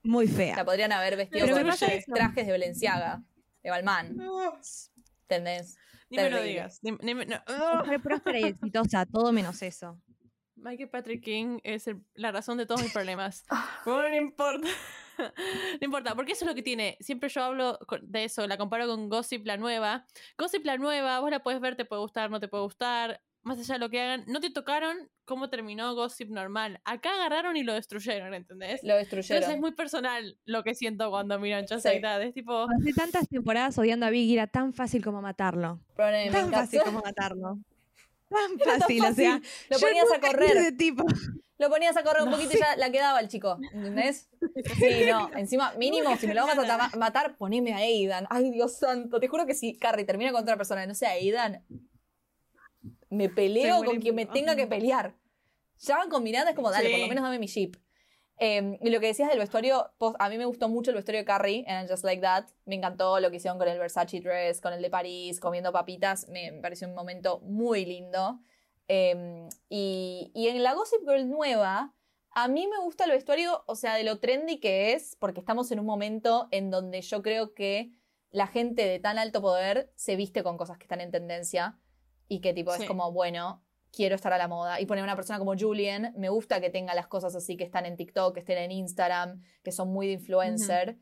Muy podrían haber vestido Pero con trajes de Balenciaga, de Balmain. ¿Entendés? Ni me lo digas. Ni- ni me- no. Mujer próspera y exitosa, todo menos eso. Michael Patrick King es el- la razón de todos mis problemas. Ah. Bueno, no importa. no importa, porque eso es lo que tiene. Siempre yo hablo de eso, la comparo con Gossip la nueva. Gossip la nueva, vos la puedes ver, te puede gustar, no te puede gustar. Más allá de lo que hagan, no te tocaron cómo terminó Gossip normal. Acá agarraron y lo destruyeron, ¿entendés? Lo Entonces destruyeron. es muy personal lo que siento cuando miran Just Sí. Like That. Es tipo, Hace tantas temporadas odiando a Biggie era tan fácil como matarlo. Me Tan fácil como matarlo. Tan fácil, o sea. Lo ponías a correr. tipo. Lo ponías a correr un No, poquito y ya la quedaba el chico. ¿Entendés? Sí, no. Encima, mínimo, si me lo vas a ta- matar, poneme a Aidan. Ay, Dios santo. Te juro que si Carrie termina con otra persona y no sea Aidan, me peleo con quien me tenga que pelear. Ya van con miranda, es como, dale, por lo menos dame mi jeep. Eh, y lo que decías del vestuario, a mí me gustó mucho el vestuario de Carrie en Just Like That. Me encantó lo que hicieron con el Versace dress, con el de París, comiendo papitas. Me, me pareció un momento muy lindo. Eh, y, y en la Gossip Girl nueva, a mí me gusta el vestuario, o sea, de lo trendy que es, porque estamos en un momento en donde yo creo que la gente de tan alto poder se viste con cosas que están en tendencia y que tipo Sí. es como, bueno, quiero estar a la moda. Y poner una persona como Julian, me gusta que tenga las cosas así que están en TikTok, que estén en Instagram, que son muy de influencer.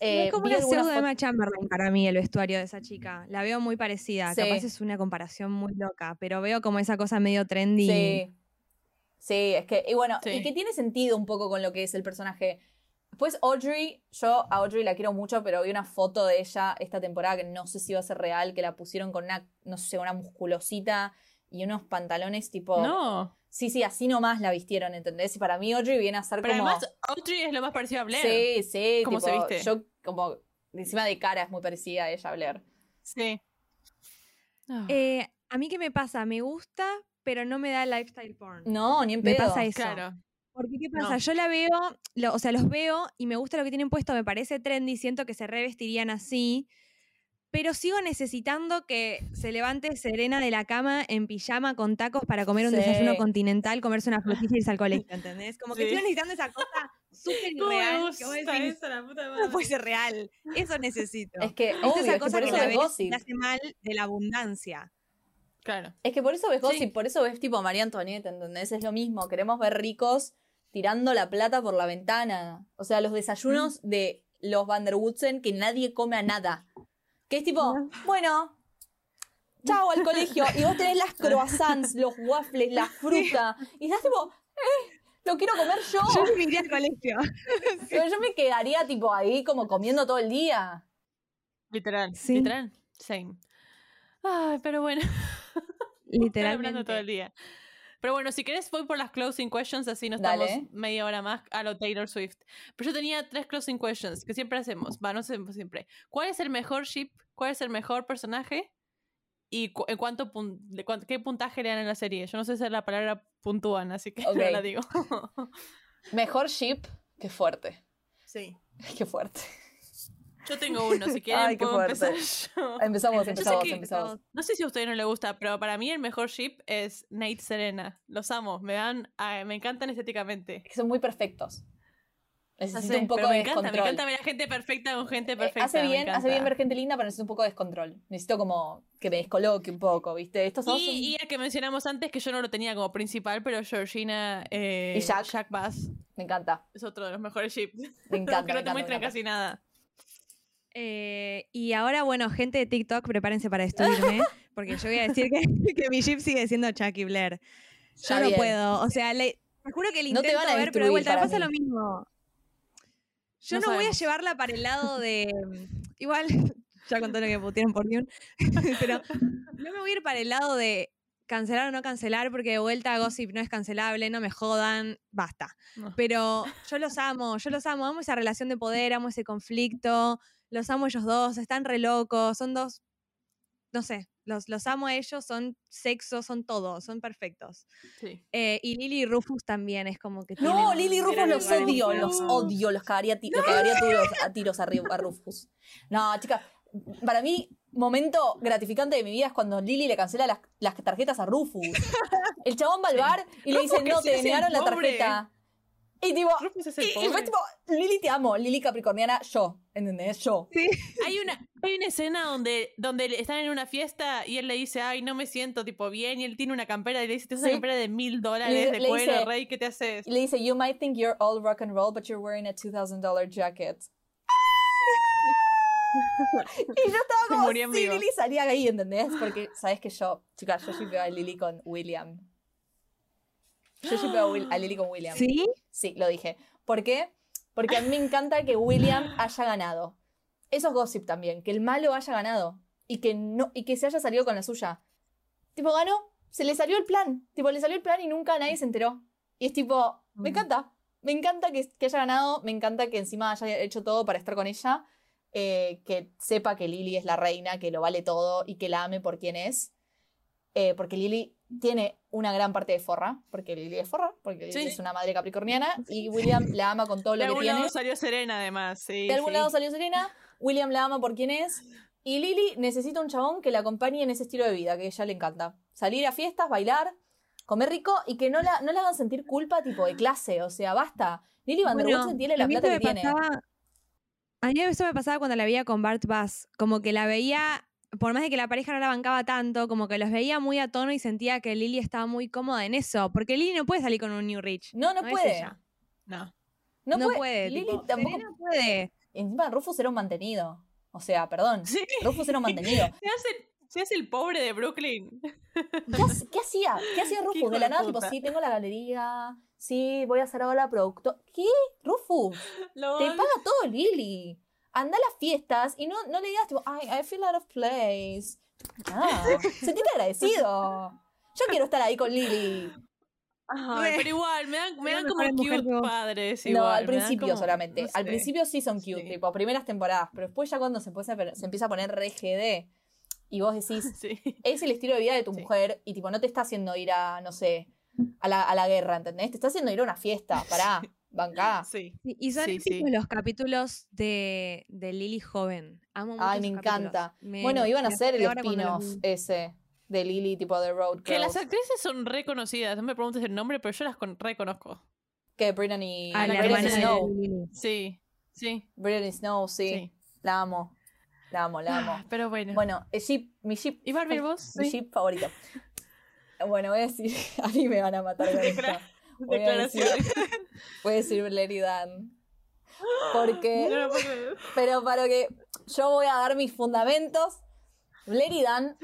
Eh, es como una pseudo fotos- Emma Chamberlain para mí el vestuario de esa chica. La veo muy parecida. Sí. Capaz es una comparación muy loca, pero veo como esa cosa medio trendy. Sí. Sí, es que, y bueno, Sí. y que tiene sentido un poco con lo que es el personaje. Después Audrey, yo a Audrey la quiero mucho, pero vi una foto de ella esta temporada que no sé si va a ser real, que la pusieron con una, no sé, una musculosita y unos pantalones tipo... No. Sí, sí, así nomás la vistieron, ¿entendés? Y para mí Audrey viene a ser Pero como... además, Audrey es lo más parecido a Blair. sí, sí, ¿Cómo se viste? Yo como, encima de cara es muy parecida a ella, Blair. Sí. Ah, Eh, a mí qué me pasa, me gusta, pero no me da lifestyle porn. No, ni en me pasa eso. claro. Porque qué No. pasa, yo la veo, lo- o sea, los veo y me gusta lo que tienen puesto, me parece trendy, siento que se revestirían así, pero sigo necesitando que se levante Serena de la cama en pijama con tacos para comer un Sí. desayuno continental, comerse una frutilla y irse al colegio, ¿entendés? Como que Sí. sigo necesitando esa cosa súper ¿Cómo me irreal. gusta que vos decís, eso, la puta ¿Cómo madre? puede ser real? Eso necesito. Es que, obvio, esa es que cosa por que eso la ves hace mal de la abundancia. Claro. Es que por eso ves Sí. Gossip, por eso ves tipo María Antonieta, ¿entendés? Es lo mismo, queremos ver ricos tirando la plata por la ventana. O sea, los desayunos de los Van der Woodsen que nadie come a nada. Que es tipo, bueno, chao al colegio. Y vos tenés las croissants, los waffles, la fruta. Y estás tipo, eh, lo quiero comer yo. Yo me iría al colegio. Pero yo me quedaría tipo ahí como comiendo todo el día. Literal. Sí. Literal. Same. Ay, pero bueno. Estoy hablando todo el Literalmente. día. Pero bueno, si querés voy por las closing questions, así nos Dale. estamos media hora más a lo Taylor Swift. Pero yo tenía tres closing questions que siempre hacemos. Va, no sé siempre. ¿Cuál es el mejor ship? ¿Cuál es el mejor personaje? ¿Y cu- en cuánto, pun- de cuánto- qué puntaje le dan en la serie? Yo no sé si la palabra puntúan, así que Ok. no la digo. Mejor ship, qué fuerte. sí. Qué fuerte. Yo tengo uno, si quieren Ay, puedo empezar yo. Empezamos, empezamos, que- empezamos. No sé si a ustedes no les gusta, pero para mí el mejor ship es Nate Serena. Los amo, me dan, ay, me encantan estéticamente. Que son muy perfectos. Necesito sé, un poco de me encanta, me descontrol. encanta ver a gente perfecta con gente Eh, perfecta. hace me bien, hace bien ver gente linda, pero necesito un poco de descontrol. Necesito como que me descoloque un poco, ¿viste? Estos dos son- Y, y el que mencionamos antes, que yo no lo tenía como principal, pero Georgina eh, Y Jack. Bass Me encanta, es otro de los mejores ships. me encanta. que me no te muestran me casi nada. Eh, y ahora, bueno, gente de TikTok, prepárense para destruirme, porque yo voy a decir que, que mi ship sigue siendo Chucky Blair. Yo no bien. puedo, o sea, le, te juro que le No te intento van a ver, pero de vuelta me pasa mí. lo mismo. Yo No no, voy a llevarla para el lado de... Igual, ya con todo lo que pusieron por Dune, pero no me voy a ir para el lado de cancelar o no cancelar, porque de vuelta Gossip no es cancelable, no me jodan, basta. No. Pero yo los amo, yo los amo, amo esa relación de poder, amo ese conflicto, los amo ellos dos, están re locos, son dos, no sé, los, los amo a ellos, son sexo, son todo, son perfectos. Sí. Eh, y Lily y Rufus también es como que... No, Lily y Rufus los odio, los odio, los cagaría, ti- los cagaría a tiros, a tiros a, a Rufus. No, chicas, para mí, momento gratificante de mi vida es cuando Lily le cancela las, las tarjetas a Rufus. El chabón va al bar y le dice, no, te es el negaron la pobre. tarjeta. Y tipo, es y, el y fue tipo, Lily te amo, Lily Capricorniana, yo, ¿entendés? Yo. Hay una, hay una escena donde, donde están en una fiesta y él le dice, ay, no me siento tipo bien, y él tiene una campera y le dice, tienes una Sí. campera de mil dólares de cuero, dice- rey, ¿qué te haces? Y le dice, you might think you're all rock and roll, but you're wearing a $2,000 jacket. y yo estaba como, sí. Lily salía ahí, ¿entendés? Porque, ¿sabes que yo, chicas, yo shippeo a Lily con William. Yo shippeo a, Will- a Lily con William. ¿Sí? Sí, lo dije. ¿Por qué? Porque a mí me encanta que William haya ganado. Eso es gossip también, que el malo haya ganado y que no y que se haya salido con la suya. Tipo, ganó, se le salió el plan. Tipo, le salió el plan y nunca nadie se enteró. Y es tipo, me Mm. encanta. Me encanta que, que haya ganado, me encanta que encima haya hecho todo para estar con ella. eh, que sepa que Lily es la reina, que lo vale todo y que la ame por quien es. Eh, porque Lily tiene una gran parte de forra, porque Lily es forra, porque Lily Sí. es una madre capricorniana y William la ama con todo De lo que algún tiene. lado salió Serena, además, sí. De algún sí. lado salió Serena, William la ama por quien es y Lily necesita un chabón que la acompañe en ese estilo de vida que a ella le encanta. Salir a fiestas, bailar, comer rico y que no la, no la hagan sentir culpa tipo de clase, o sea, basta. Lily Van der Bueno, tiene la plata que tiene. a mí eso me pasaba cuando la veía con Bart Bass, como que la veía, por más de que la pareja no la bancaba tanto, como que los veía muy a tono y sentía que Lily estaba muy cómoda en eso, porque Lily no puede salir con un New Rich. No, no, No es puede. ella. No. No, No, puede. puede. Lily tipo, tampoco Serena puede. Encima Rufus era un mantenido. O sea, perdón. Sí. Rufus era un mantenido. Se hace, se hace el pobre de Brooklyn. ¿Qué, hac- qué hacía? ¿Qué hacía Rufus? De la nada, tipo, sí, tengo la galería. Sí, voy a hacer ahora producto. ¿Qué? Rufus, Lo te paga todo Lily. Anda a las fiestas y no, no le digas, tipo, ay, I feel out of place. Ah, sentite agradecido. Yo quiero estar ahí con Lily. Re. pero igual, me dan, me dan como cute no, padres. Igual, al me dan principio como- solamente. no Al principio sí son cute, Sí. tipo, primeras temporadas. Pero después ya cuando se, empieza a poner- se empieza a poner re GD y vos decís, Sí. es el estilo de vida de tu Sí. mujer y tipo no te está haciendo ir a, no sé, a la, a la guerra, ¿entendés? Te está haciendo ir a una fiesta, pará, bancá. Sí. Sí, Y son Sí, sí. los capítulos de, de Lily joven. Amo mucho Ay, me encanta. Me- bueno, iban a hacer el los spin-off ese de Lily, tipo de Road Que las Girls. actrices son reconocidas. No me preguntes el nombre, pero yo las con- reconozco. Que Brittany, Ah, la Brittany Snow. de. Sí, sí, Brittany Snow, sí. sí. La amo. La amo, la amo. Ah, Pero bueno. Bueno, el ship, mi ship, ¿Y Barbie vos? mi Sí. ship favorito. Bueno, voy a decir, a mí me van a matar con esto. Decir- Declaración. Voy a decir Larry Dan. Porque No. Pero para que yo voy a dar mis fundamentos. Blair y Dan.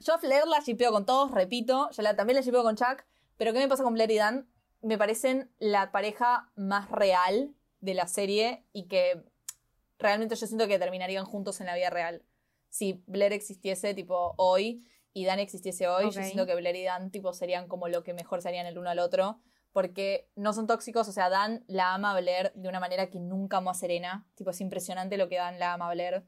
Yo a Flair la shipeo con todos, repito. Yo la, también la shipeo con Chuck. Pero ¿qué me pasa con Blair y Dan? Me parecen la pareja más real de la serie y que realmente yo siento que terminarían juntos en la vida real. Si Blair existiese tipo hoy y Dan existiese hoy, yo siento que Blair y Dan tipo serían como lo que mejor serían el uno al otro. Porque no son tóxicos, o sea, Dan la ama a Blair de una manera que nunca amó a Serena. Tipo, es impresionante lo que Dan la ama a Blair.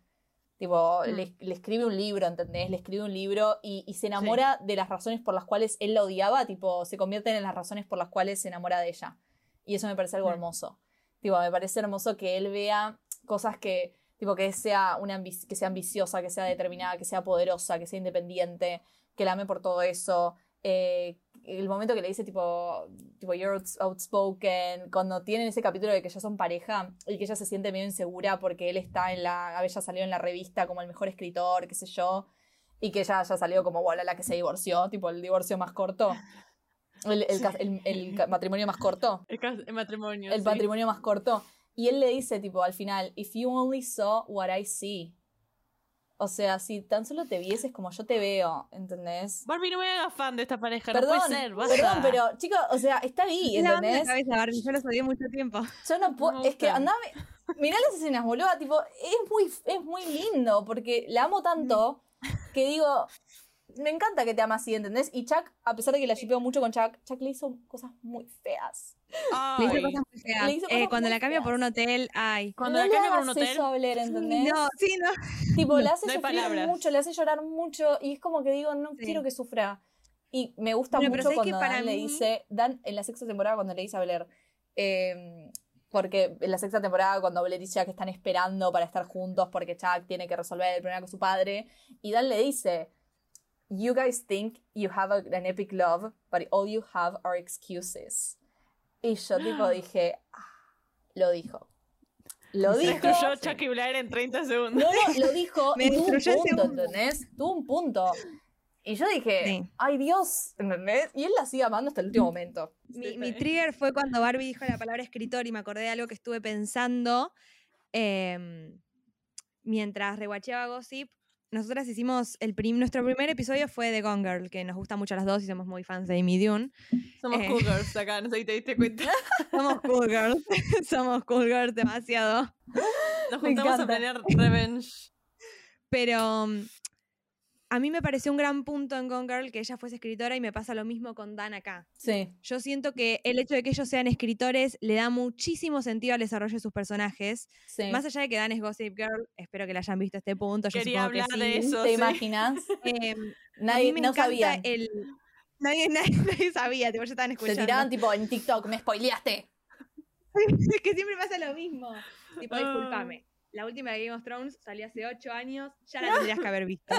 Tipo, Mm. le, le escribe un libro, ¿entendés? Le escribe un libro y, y se enamora de las razones por las cuales él la odiaba, tipo, se convierten en las razones por las cuales se enamora de ella. Y eso me parece algo Mm. hermoso. Tipo, me parece hermoso que él vea cosas que, tipo, que sea, una que sea ambiciosa, que sea determinada, que sea poderosa, que sea independiente, que la ame por todo eso. Eh, el momento que le dice, tipo, tipo, you're outs- outspoken, cuando tienen ese capítulo de que ya son pareja y que ella se siente medio insegura porque él está en la, había salido en la revista como el mejor escritor, qué sé yo, y que ella ya salió como, bueno, la que se divorció, tipo, el divorcio más corto. El, el el- el matrimonio más corto el matrimonio. el sí. matrimonio más corto. Y él le dice, tipo, al final, if you only saw what I see. O sea, si tan solo te vieses como yo te veo, ¿entendés? Barbie, no me hagas fan de esta pareja. Perdón, no puede ser, basta. perdón, pero chicos, o sea, está ahí, Es la ¿entendés? cabeza, Barbie. Yo los odié mucho tiempo. Yo no puedo, es que andame, mirá las escenas, boludo, tipo, es muy, es muy lindo, porque la amo tanto que digo, me encanta que te ama así, ¿entendés? Y Chuck, a pesar de que la shipeo mucho con Chuck, Chuck le hizo cosas muy feas. Le hizo Ay. cosas muy feas. Le Eh, cuando muy la cambia por un hotel, ay. Cuando no la le cambia por un hotel. ¿entendés? No, sí, no. Tipo, le hace No hay sufrir palabras. mucho, le hace llorar mucho y es como que digo, no Sí. quiero que sufra. Y me gusta pero mucho cuando Dan Para le dice, Dan en la sexta temporada cuando le dice a Blair, eh, porque en la sexta temporada cuando Blair y Chuck están esperando para estar juntos porque Chuck tiene que resolver el problema con su padre, y Dan le dice, You guys think you have a- an epic love, but all you have are excuses. Y yo tipo dije, "Ah, lo dijo. Lo Se dijo. destruyó Chucky Blair en 30 segundos. No, no, lo dijo Me y tuvo un punto, segundo. ¿entendés? Tuvo un punto. Y yo dije, Sí. ay Dios, ¿entendés? Y él la sigue amando hasta el último momento. Mi, mi trigger fue cuando Barbie dijo la palabra escritor y me acordé de algo que estuve pensando em, mientras rewatcheaba Gossip. Nosotras hicimos el prim- nuestro primer episodio fue de Gone Girl, que nos gusta mucho a las dos y somos muy fans de Amy Dune. Somos Eh. cougars acá, no sé si te diste cuenta. Somos cool girls, somos cool girls demasiado. Nos juntamos a planear Revenge. Pero mm, a mí me pareció un gran punto en Gone Girl que ella fuese escritora y me pasa lo mismo con Dan acá. Sí. Yo siento que el hecho de que ellos sean escritores le da muchísimo sentido al desarrollo de sus personajes. sí. Más allá de que Dan es Gossip Girl, espero que la hayan visto a este punto. Yo Quería que hablar de sí. eso. ¿Te sí. imaginas? A Nadie, mí me no sabían. el. Nadie, nadie, nadie sabía, tipo, ya estaban Te escuchando. tiraban tipo en TikTok, me spoileaste. Es que siempre pasa lo mismo. Tipo, Ah. La última de Game of Thrones salió hace ocho años, ya la tendrías que haber visto.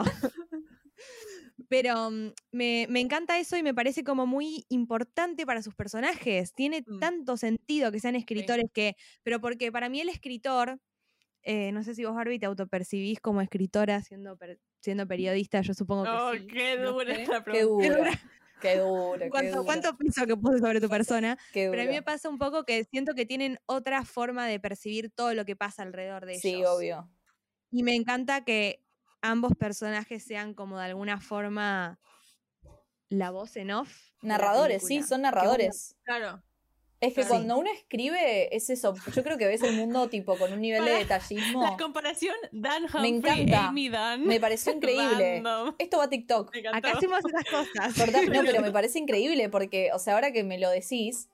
Pero mm, me, me encanta eso y me parece como muy importante para sus personajes. Tiene Mm. tanto sentido que sean escritores que. Pero porque para mí el escritor. eh, no sé si vos, Barbie, te autopercibís como escritora siendo, per- siendo periodista, yo supongo que Oh, sí. qué no dura sé. esta Qué pregunta. duro. Qué duro, qué ¿Cuánto, duro. cuánto peso que puse sobre tu persona? qué Pero a mí me duro. pasa un poco que siento que tienen otra forma de percibir todo lo que pasa alrededor de ellos. Sí, obvio. Y me encanta que ambos personajes sean como de alguna forma la voz en off. Narradores, sí, son narradores. Claro. Es que Sí. cuando uno escribe, es eso. Yo creo que ves el mundo tipo con un nivel de detallismo. La comparación Dan Humphrey, encanta. Amy Dan. Me pareció increíble. Random. Esto va a TikTok. Me encantó. Acá hacemos esas cosas. Corta- No, pero me parece increíble porque, o sea, ahora que me lo decís,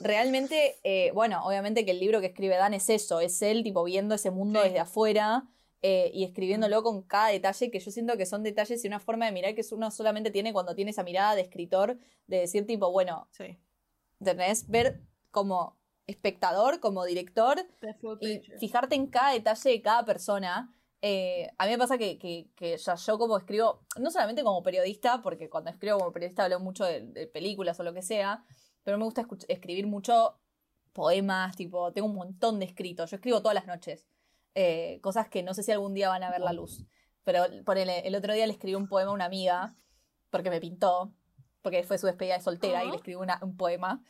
realmente, eh, bueno, obviamente que el libro que escribe Dan es eso, es él tipo viendo ese mundo Sí. desde afuera eh, y escribiéndolo con cada detalle que yo siento que son detalles y una forma de mirar que uno solamente tiene cuando tiene esa mirada de escritor, de decir tipo, bueno, Sí. ¿Entendés? Ver como espectador, como director, y fijarte en cada detalle de cada persona. Eh, a mí me pasa que, que- que ya yo como escribo, no solamente como periodista, porque cuando escribo como periodista hablo mucho de, de películas o lo que sea, pero me gusta escribir mucho poemas, tipo, tengo un montón de escritos, yo escribo todas las noches, eh, cosas que no sé si algún día van a ver la luz. Pero ponele, el otro día le escribí un poema a una amiga, porque me pintó, porque fue su despedida de soltera y le Ajá. escribí una- un poema.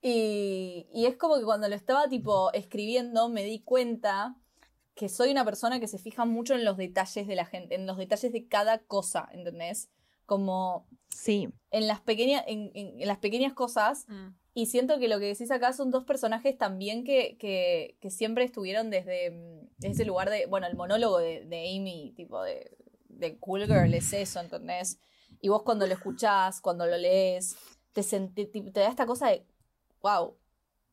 Y, y es como que cuando lo estaba tipo escribiendo me di cuenta que soy una persona que se fija mucho en los detalles de la gente, en los detalles de cada cosa, ¿entendés? Como Sí. en las pequeñas, en, en- en las pequeñas cosas. Mm. Y siento que lo que decís acá son dos personajes también que, que, que siempre estuvieron desde, mm, desde ese lugar de, bueno, el monólogo de, de Amy, tipo de, de Cool Girl, es eso, ¿entendés? Y vos cuando lo escuchás, cuando lo lees, te, sentí- te, te da esta cosa de, wow,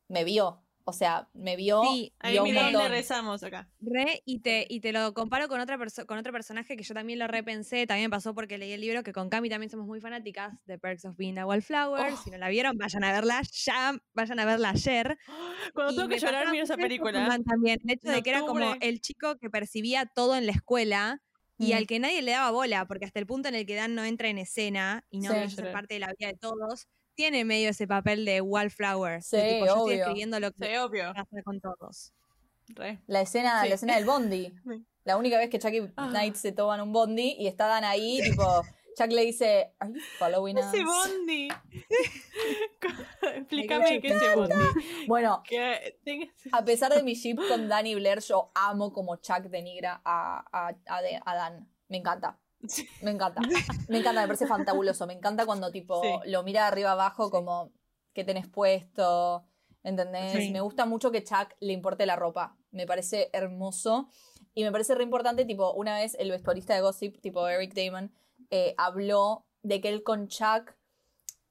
me vio. O sea, me vio, Sí, A Dan le montón. rezamos acá. Re, y te, y te lo comparo con, otra perso- con otro personaje que yo también lo repensé, también me pasó porque leí el libro, que con Cami también somos muy fanáticas de Perks of Being a Wallflower. Oh. Si no la vieron, vayan a verla ya, vayan a verla ayer. Cuando Y tengo que llorar, miro esa película. también, el hecho de que era como el chico que percibía todo en la escuela y Mm. al que nadie le daba bola, porque hasta el punto en el que Dan no entra en escena y no Sí. ser parte de la vida de todos, tiene medio ese papel de Wallflower. de Sí, tipo, yo estoy obvio. escribiendo lo que Sí, obvio. pasa con todos. Re. La escena, Sí. la escena del bondi. La única vez que y Ah. Knight se toman un bondi y está Dan ahí, tipo, Chuck le dice, ¿Are you following us? Ese Bondi. Explícame qué es ese Bondi. Bueno, Que a pesar de mi ship con Dan y Blair, yo amo como Chuck denigra a, a, a, Dan. Me encanta. Sí. Me encanta. Me encanta, me parece fantabuloso. Me encanta cuando tipo Sí. lo mira de arriba abajo como ¿qué tenés puesto? ¿Entendés? Me gusta mucho que Chuck le importe la ropa. Me parece hermoso. Y me parece re importante, tipo, una vez el vestuarista de Gossip, tipo Eric Damon, eh, habló de que él con Chuck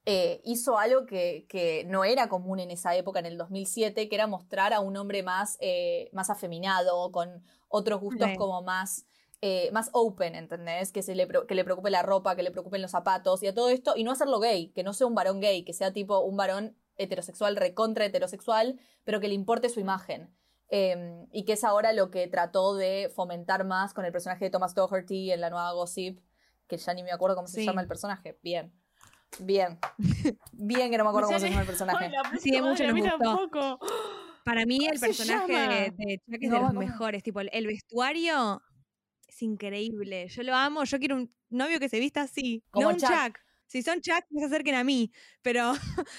eh, hizo algo que, que no era común en esa época, en el 2007, que era mostrar a un hombre más, eh, más afeminado, con otros gustos Sí. como más, eh, más open, ¿entendés? Que, se le, que le preocupe la ropa, que le preocupen los zapatos y a todo esto, y no hacerlo gay, que no sea un varón gay, que sea tipo un varón heterosexual, recontra heterosexual, pero que le importe su imagen. Eh, y que es ahora lo que trató de fomentar más con el personaje de Thomas Doherty en la nueva Gossip, que ya ni me acuerdo cómo se llama el personaje. Bien. Bien. Bien que no me acuerdo cómo se llama el personaje. Sí, mucho nos gustó. tampoco. Para mí el ¿Cómo se personaje llama? de, de Chuck es No de los mejores. Tipo, el, el vestuario es increíble. Yo lo amo. Yo quiero un novio que se vista así. Como no un Chuck. Chuck. Si son Chuck, no se acerquen a mí. Pero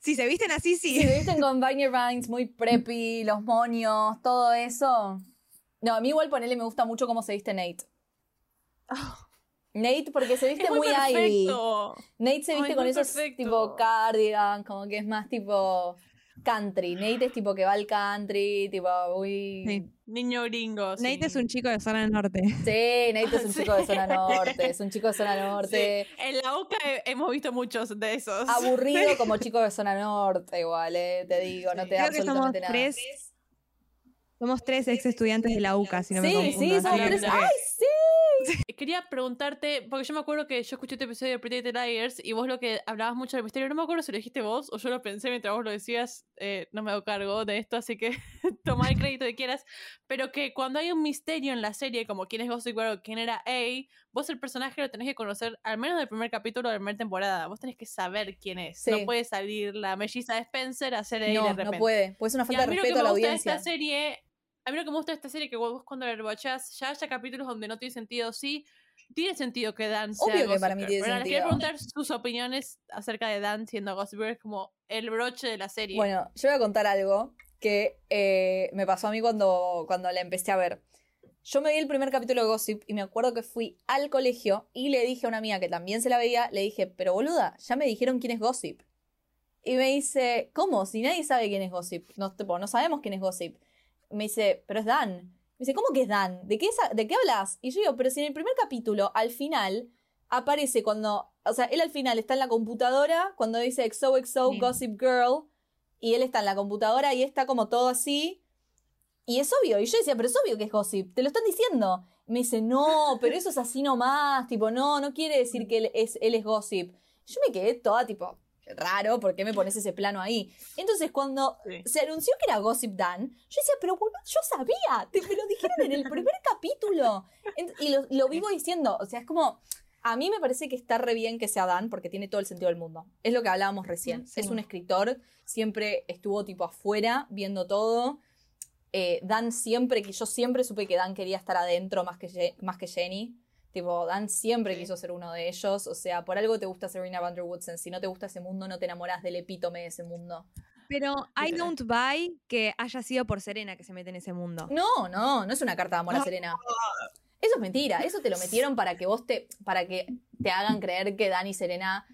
si se visten así, sí. Si se visten con Viner Vines, muy preppy, los moños, todo eso. No, a mí igual ponele me gusta mucho cómo se viste Nate. Nate porque se viste Es muy, muy, Ivy. Nate se Ay, viste con esos perfecto. tipo cardigan, como que es más tipo country. Nate es tipo que va al country, tipo muy... Sí. Niño gringo. sí. Nate es un chico de zona norte. Sí, Nate es un chico de zona norte, es un chico de zona Sí. norte. En la UCA he- hemos visto muchos de esos. Aburrido como chico de zona norte, igual, eh, te digo, no te da Creo que somos absolutamente nada. tres. Somos tres ex estudiantes de la UCA, si no me Sí, confundo. sí, somos así que tres. ¡Ay, sí! Quería preguntarte, porque yo me acuerdo que yo escuché este episodio de Pretty Little Liars y vos lo que hablabas mucho del misterio, no me acuerdo si lo dijiste vos o yo lo pensé mientras vos lo decías, eh, no me hago cargo de esto, así que toma el crédito que quieras, pero que cuando hay un misterio en la serie, como quién es Gossip Girl o quién era A, vos el personaje lo tenés que conocer al menos del primer capítulo de la primera temporada, vos tenés que saber quién es, Sí. no puede salir la melliza de Spencer a hacer A de No, repente. no puede, pues es una falta de mí lo que respeto a me la gusta de audiencia. esta serie, a mí lo que me gusta de esta serie que vos cuando la rewatchás ya haya capítulos donde no tiene sentido, sí, tiene sentido que Dan sea Obvio que para mí tiene pero les sentido. preguntar sus opiniones acerca de Dan siendo Gossip Girl, es como el broche de la serie. Bueno, yo voy a contar algo que eh, me pasó a mí cuando, cuando la empecé a ver. Yo me vi el primer capítulo de Gossip y me acuerdo que fui al colegio y le dije a una amiga que también se la veía, le dije, pero boluda, ya me dijeron quién es Gossip. Y me dice, ¿cómo? Si nadie sabe quién es Gossip. No, tipo, no sabemos quién es Gossip. Me dice, pero es Dan. Me dice, ¿cómo que es Dan? ¿De qué, es- ¿De qué hablas? Y yo digo, pero si en el primer capítulo, al final, aparece cuando. O sea, él al final está en la computadora cuando dice XOXO Sí. Gossip Girl. Y él está en la computadora y está como todo así. Y es obvio. Y yo decía, pero es obvio que es Gossip. Te lo están diciendo. Me dice, no, pero eso es así nomás. Tipo, no, no quiere decir que él es, él es Gossip. Yo me quedé toda tipo, raro, ¿por qué me pones ese plano ahí? Entonces, cuando Sí. se anunció que era Gossip Dan, yo decía, pero boludo, yo sabía, te me lo dijeron en el primer capítulo. Y lo, lo vivo diciendo, o sea, es como, a mí me parece que está re bien que sea Dan porque tiene todo el sentido del mundo. Es lo que hablábamos recién. Sí. Es un escritor, siempre estuvo tipo afuera viendo todo. Eh, Dan siempre, que yo siempre supe que Dan quería estar adentro más que, más que Jenny. Tipo, Dan siempre Sí. quiso ser uno de ellos. O sea, por algo te gusta Serena Van Der Woodsen. Si no te gusta ese mundo, no te enamoras del epítome de ese mundo. Pero I don't buy que haya sido por Serena que se mete en ese mundo. No, no, no es una carta de amor a Serena. Eso es mentira. Eso te lo metieron para que vos te, para que te hagan creer que Dan y Serena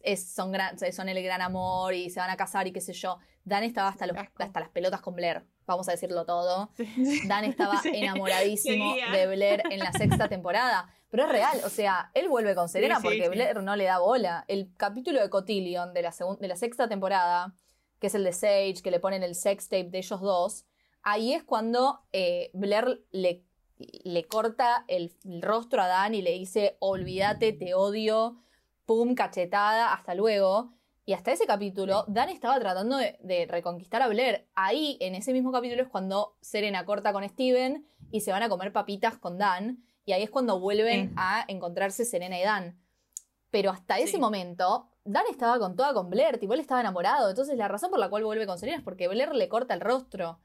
es- son, gran- son el gran amor y se van a casar y qué sé yo. Dan estaba hasta, los- hasta las pelotas con Blair. Vamos a decirlo todo. Dan estaba Sí, enamoradísimo de Blair en la sexta temporada. Pero es real, o sea, él vuelve con Serena porque. Blair no le da bola. El capítulo de Cotillion de la, de la sexta temporada, que es el de Sage, que le ponen el sex tape de ellos dos, ahí es cuando eh, Blair le, le corta el, el rostro a Dan y le dice, olvídate, te odio, pum, cachetada, hasta luego. Y hasta ese capítulo, Dan estaba tratando de, de reconquistar a Blair. Ahí, en ese mismo capítulo, es cuando Serena corta con Steven y se van a comer papitas con Dan. Y ahí es cuando vuelven Sí. a encontrarse Serena y Dan. Pero hasta ese Sí. momento, Dan estaba con toda con Blair, tipo, él estaba enamorado. Entonces, la razón por la cual vuelve con Serena es porque Blair le corta el rostro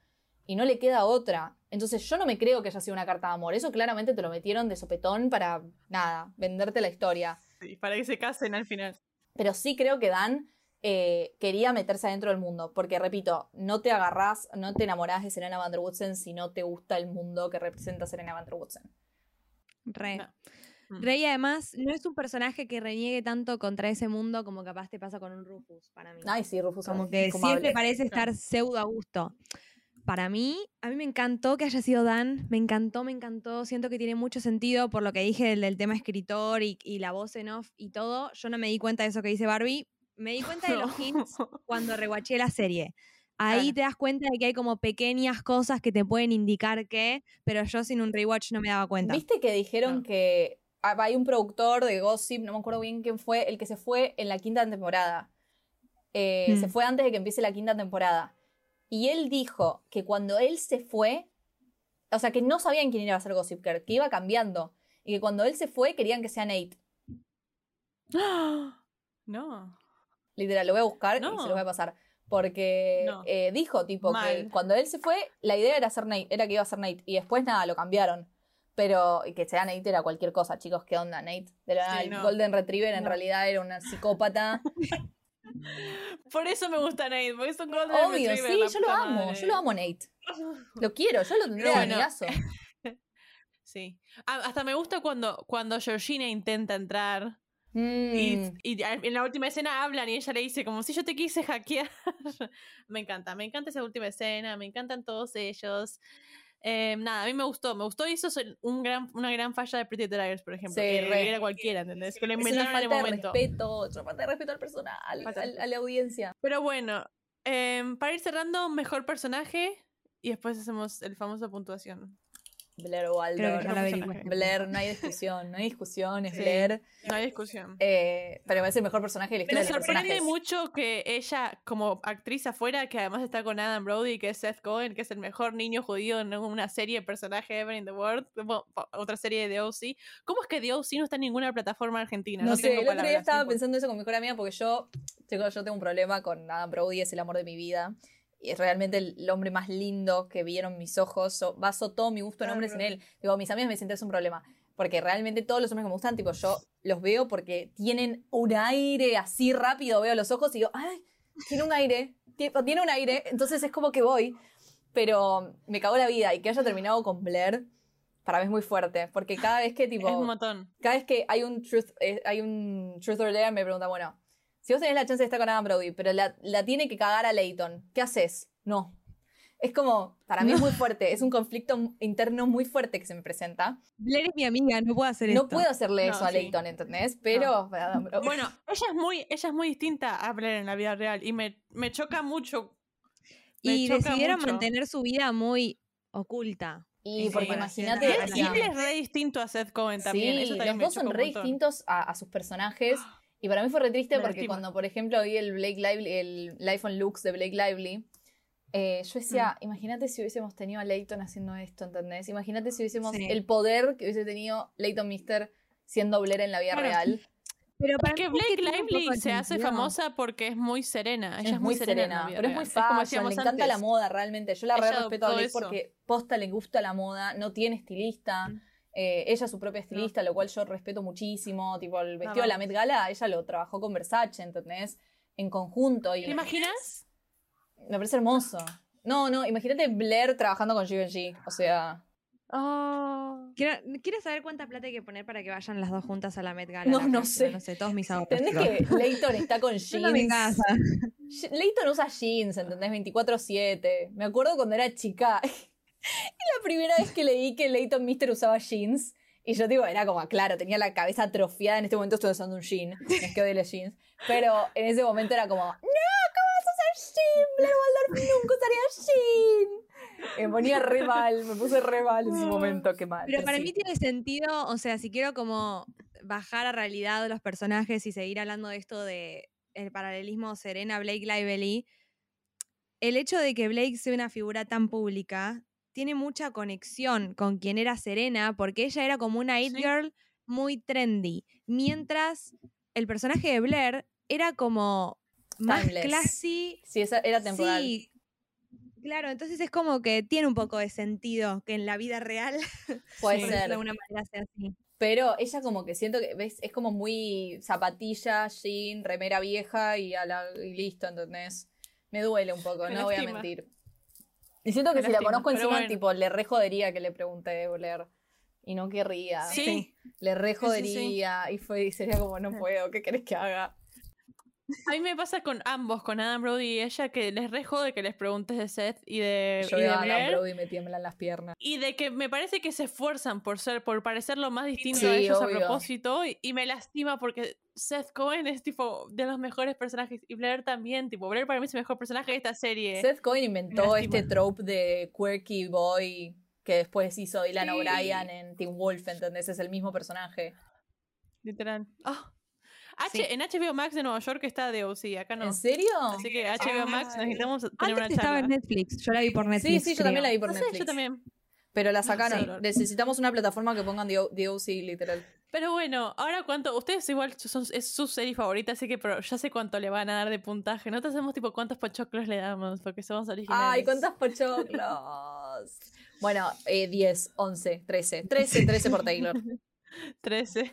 y no le queda otra. Entonces, yo no me creo que haya sido una carta de amor. Eso claramente te lo metieron de sopetón para, nada, venderte la historia. Sí, para que se casen al final. Pero sí creo que Dan eh, quería meterse adentro del mundo. Porque, repito, no te agarrás, no te enamorás de Serena Van Der Woodsen si no te gusta el mundo que representa Serena Van Der Woodsen. Re. No. Mm. Rey además no es un personaje que reniegue tanto contra ese mundo como capaz te pasa con un Rufus, para mí. Ay, sí, Rufus como es que infumable. siempre parece estar pseudo a gusto. Para mí, a mí me encantó que haya sido Dan, me encantó, me encantó, siento que tiene mucho sentido por lo que dije del, del tema escritor y, y la voz en off y todo. Yo no me di cuenta de eso que dice Barbie, me di cuenta de los hints cuando rewatché la serie. Ahí Claro. te das cuenta de que hay como pequeñas cosas que te pueden indicar que, pero yo sin un rewatch no me daba cuenta. ¿Viste que dijeron No. que ah, hay un productor de Gossip, no me acuerdo bien quién fue, el que se fue en la quinta temporada? Eh, Se Mm. fue antes de que empiece la quinta temporada. Y él dijo que cuando él se fue, o sea, que no sabían quién iba a ser Gossip Girl, que iba cambiando. Y que cuando él se fue querían que sea Nate. No. Literal, lo voy a buscar y No. se lo voy a pasar. Porque No. eh, dijo, tipo, que cuando él se fue, la idea era ser Nate, era que iba a ser Nate. Y después nada, lo cambiaron. Pero y que sea Nate era cualquier cosa, chicos, ¿qué onda? Nate, de la Sí, no. Golden Retriever en realidad era una psicópata. Por eso me gusta Nate, porque es un Golden Obvio, Retriever, sí, la yo lo amo, madre. yo lo amo Nate. Lo quiero, yo lo tendría bueno. amigazo. Sí. Ah, hasta me gusta cuando, cuando Georgina intenta entrar Mm, y, y a- en la última escena hablan y ella le dice como si yo te quise hackear. me encanta, me encanta esa última escena, me encantan todos ellos. Eh, nada, a mí me gustó, me gustó y eso es un gran, una gran falla de Pretty Liars, por ejemplo. Sí, que re. era cualquiera, ¿entendés? Que lo inventaron en el falta de momento. respeto, es una falta de respeto al personal, al- a la audiencia. Pero bueno, em, para ir cerrando, mejor personaje y después hacemos el famoso puntuación. Blair Waldorf. averigüé. Blair, no hay discusión, no hay discusión, es Sí. Blair. No hay discusión. Eh, pero es el mejor personaje de la Me historia los sorprende mucho que ella, como actriz afuera, que además está con Adam Brody, que es Seth Cohen, que es el mejor niño judío en una serie de personaje ever in the world, otra serie de OC. ¿Cómo es que The OC no está en ninguna plataforma argentina? No, No, sé, tengo el otro día estaba no pensando eso con mi mejor amiga porque yo, chicos, yo tengo un problema con Adam Brody, es el amor de mi vida. Y es realmente el, hombre más lindo que vieron mis ojos. So, baso todo mi gusto en Ah, hombres en él. Digo, mis amigas me dicen, es un problema. Porque realmente todos los hombres que me gustan, tipo, yo los veo porque tienen un aire así rápido, veo los ojos y digo, ay, tiene un aire, ti- tiene un aire, entonces es como que voy. Pero me cagó la vida y que haya terminado con Blair, para mí es muy fuerte, porque cada vez que tipo Es un montón. cada vez que hay un truth, eh, hay un truth or dare, me pregunta, bueno, si vos tenés la chance de estar con Adam Brody, pero la, la tiene que cagar a Leighton, ¿qué haces? No. Es como, para mí es muy fuerte, es un conflicto interno muy fuerte que se me presenta. Blair es mi amiga, no puedo hacer No esto. puedo hacerle No, eso a sí. Leighton, ¿entendés? Pero, Adam Brody- Bueno, ella es muy, ella es muy distinta a Blair en la vida real y me, me choca mucho. Me Y choca decidieron mucho. mantener su vida muy oculta. y en porque imagínate, a él, él es re distinto a Seth Cohen también. Sí, Eso también los me dos son re distintos a, a sus personajes. Y para mí fue re triste Me porque lastima. cuando, por ejemplo, vi el Blake Lively, el Life on Looks de Blake Lively, eh, yo decía, Mm. imagínate si hubiésemos tenido a Leighton haciendo esto, ¿entendés? Imagínate si hubiésemos Sí. el poder que hubiese tenido Leighton Mister siendo Blair en la vida Claro. real. Pero para Que Blake Lively se hace famosa porque es muy serena. Ella es muy serena, la pero es muy fashion, le encanta la antes. moda realmente. Yo la re respeto a Blake eso. porque posta le gusta la moda, no tiene estilista. Mm. Eh, ella es su propia estilista, lo cual yo respeto muchísimo. Tipo, el vestido de la. Met Gala, ella lo trabajó con Versace, ¿entendés? En conjunto. Y ¿Te imaginas? Me parece hermoso. No, no, imagínate Blair trabajando con Givenchy. O sea, Oh. Quiero, quiero saber cuánta plata hay que poner para que vayan las dos juntas a la Met Gala. No, no sé. No sé, todos mis ahorros. ¿entendés que Leighton está con jeans? Leighton usa jeans, ¿entendés? 24-7. Me acuerdo cuando era chica. Y la primera vez que leí que Leighton Mister usaba jeans. Y yo digo, era como, claro, tenía la cabeza atrofiada. En este momento estoy usando un jean. Es que odie los jeans. Pero en ese momento era como, no, ¿cómo vas a usar jean? Blair Waldorf nunca usaría jean. Me ponía re mal, me puse re mal en ese momento, qué mal. Pero para sí. mí tiene sentido, o sea, si quiero como bajar a realidad los personajes y seguir hablando de esto de el paralelismo Serena Blake Lively, el hecho de que Blake sea una figura tan pública tiene mucha conexión con quien era Serena, porque ella era como una it Sí. girl muy trendy, mientras el personaje de Blair era como más Timeless. classy. Sí, esa era temporal. Sí. Claro, entonces es como que tiene un poco de sentido que en la vida real Puede ser. de alguna manera sea así. Pero ella como que siento que, ¿ves? Es como muy zapatilla, jean, remera vieja y, a la, y listo, ¿entendés? Me duele un poco, Me no voy a mentir. Y siento que Me si la conozco encima, bueno. tipo, le re jodería que le pregunte de Blair. Y no querría. Sí. Le re sí. Y fue, y sería como, no puedo, ¿qué querés que haga? A mí me pasa con ambos, con Adam Brody y ella, que les re jode que les preguntes de Seth y de, Yo y de veo a Adam Blair. Brody y me tiemblan las piernas. Y de que me parece que se esfuerzan por ser, por parecer lo más distinto Sí, a ellos obvio. a propósito. Y, y me lastima porque Seth Cohen es tipo de los mejores personajes. Y Blair también, tipo, Blair para mí es el mejor personaje de esta serie. Seth Cohen inventó este trope de quirky boy que después hizo Dylan Sí. O'Brien en Teen Wolf, ¿entendés? Es el mismo personaje. Literal. Ah. H- Sí. En HBO Max de Nueva York está de OC, acá no. ¿En serio? Así que HBO Max Ay. necesitamos tener Antes una estaba charla. en Netflix, yo la vi por Sí, Netflix. sí, yo también la vi por No sé, Netflix. yo también. Pero la sacaron. Sí. Necesitamos una plataforma que pongan The, O- The OC, literal. Pero bueno, ahora cuánto. Ustedes igual son, es su serie favorita, así que pero ya sé cuánto le van a dar de puntaje. Nosotros hacemos tipo cuántos pochoclos le damos, porque somos originales. Ay, cuántos pochoclos. bueno, eh, 10, 11, 13. 13, 13 por Taylor. 13.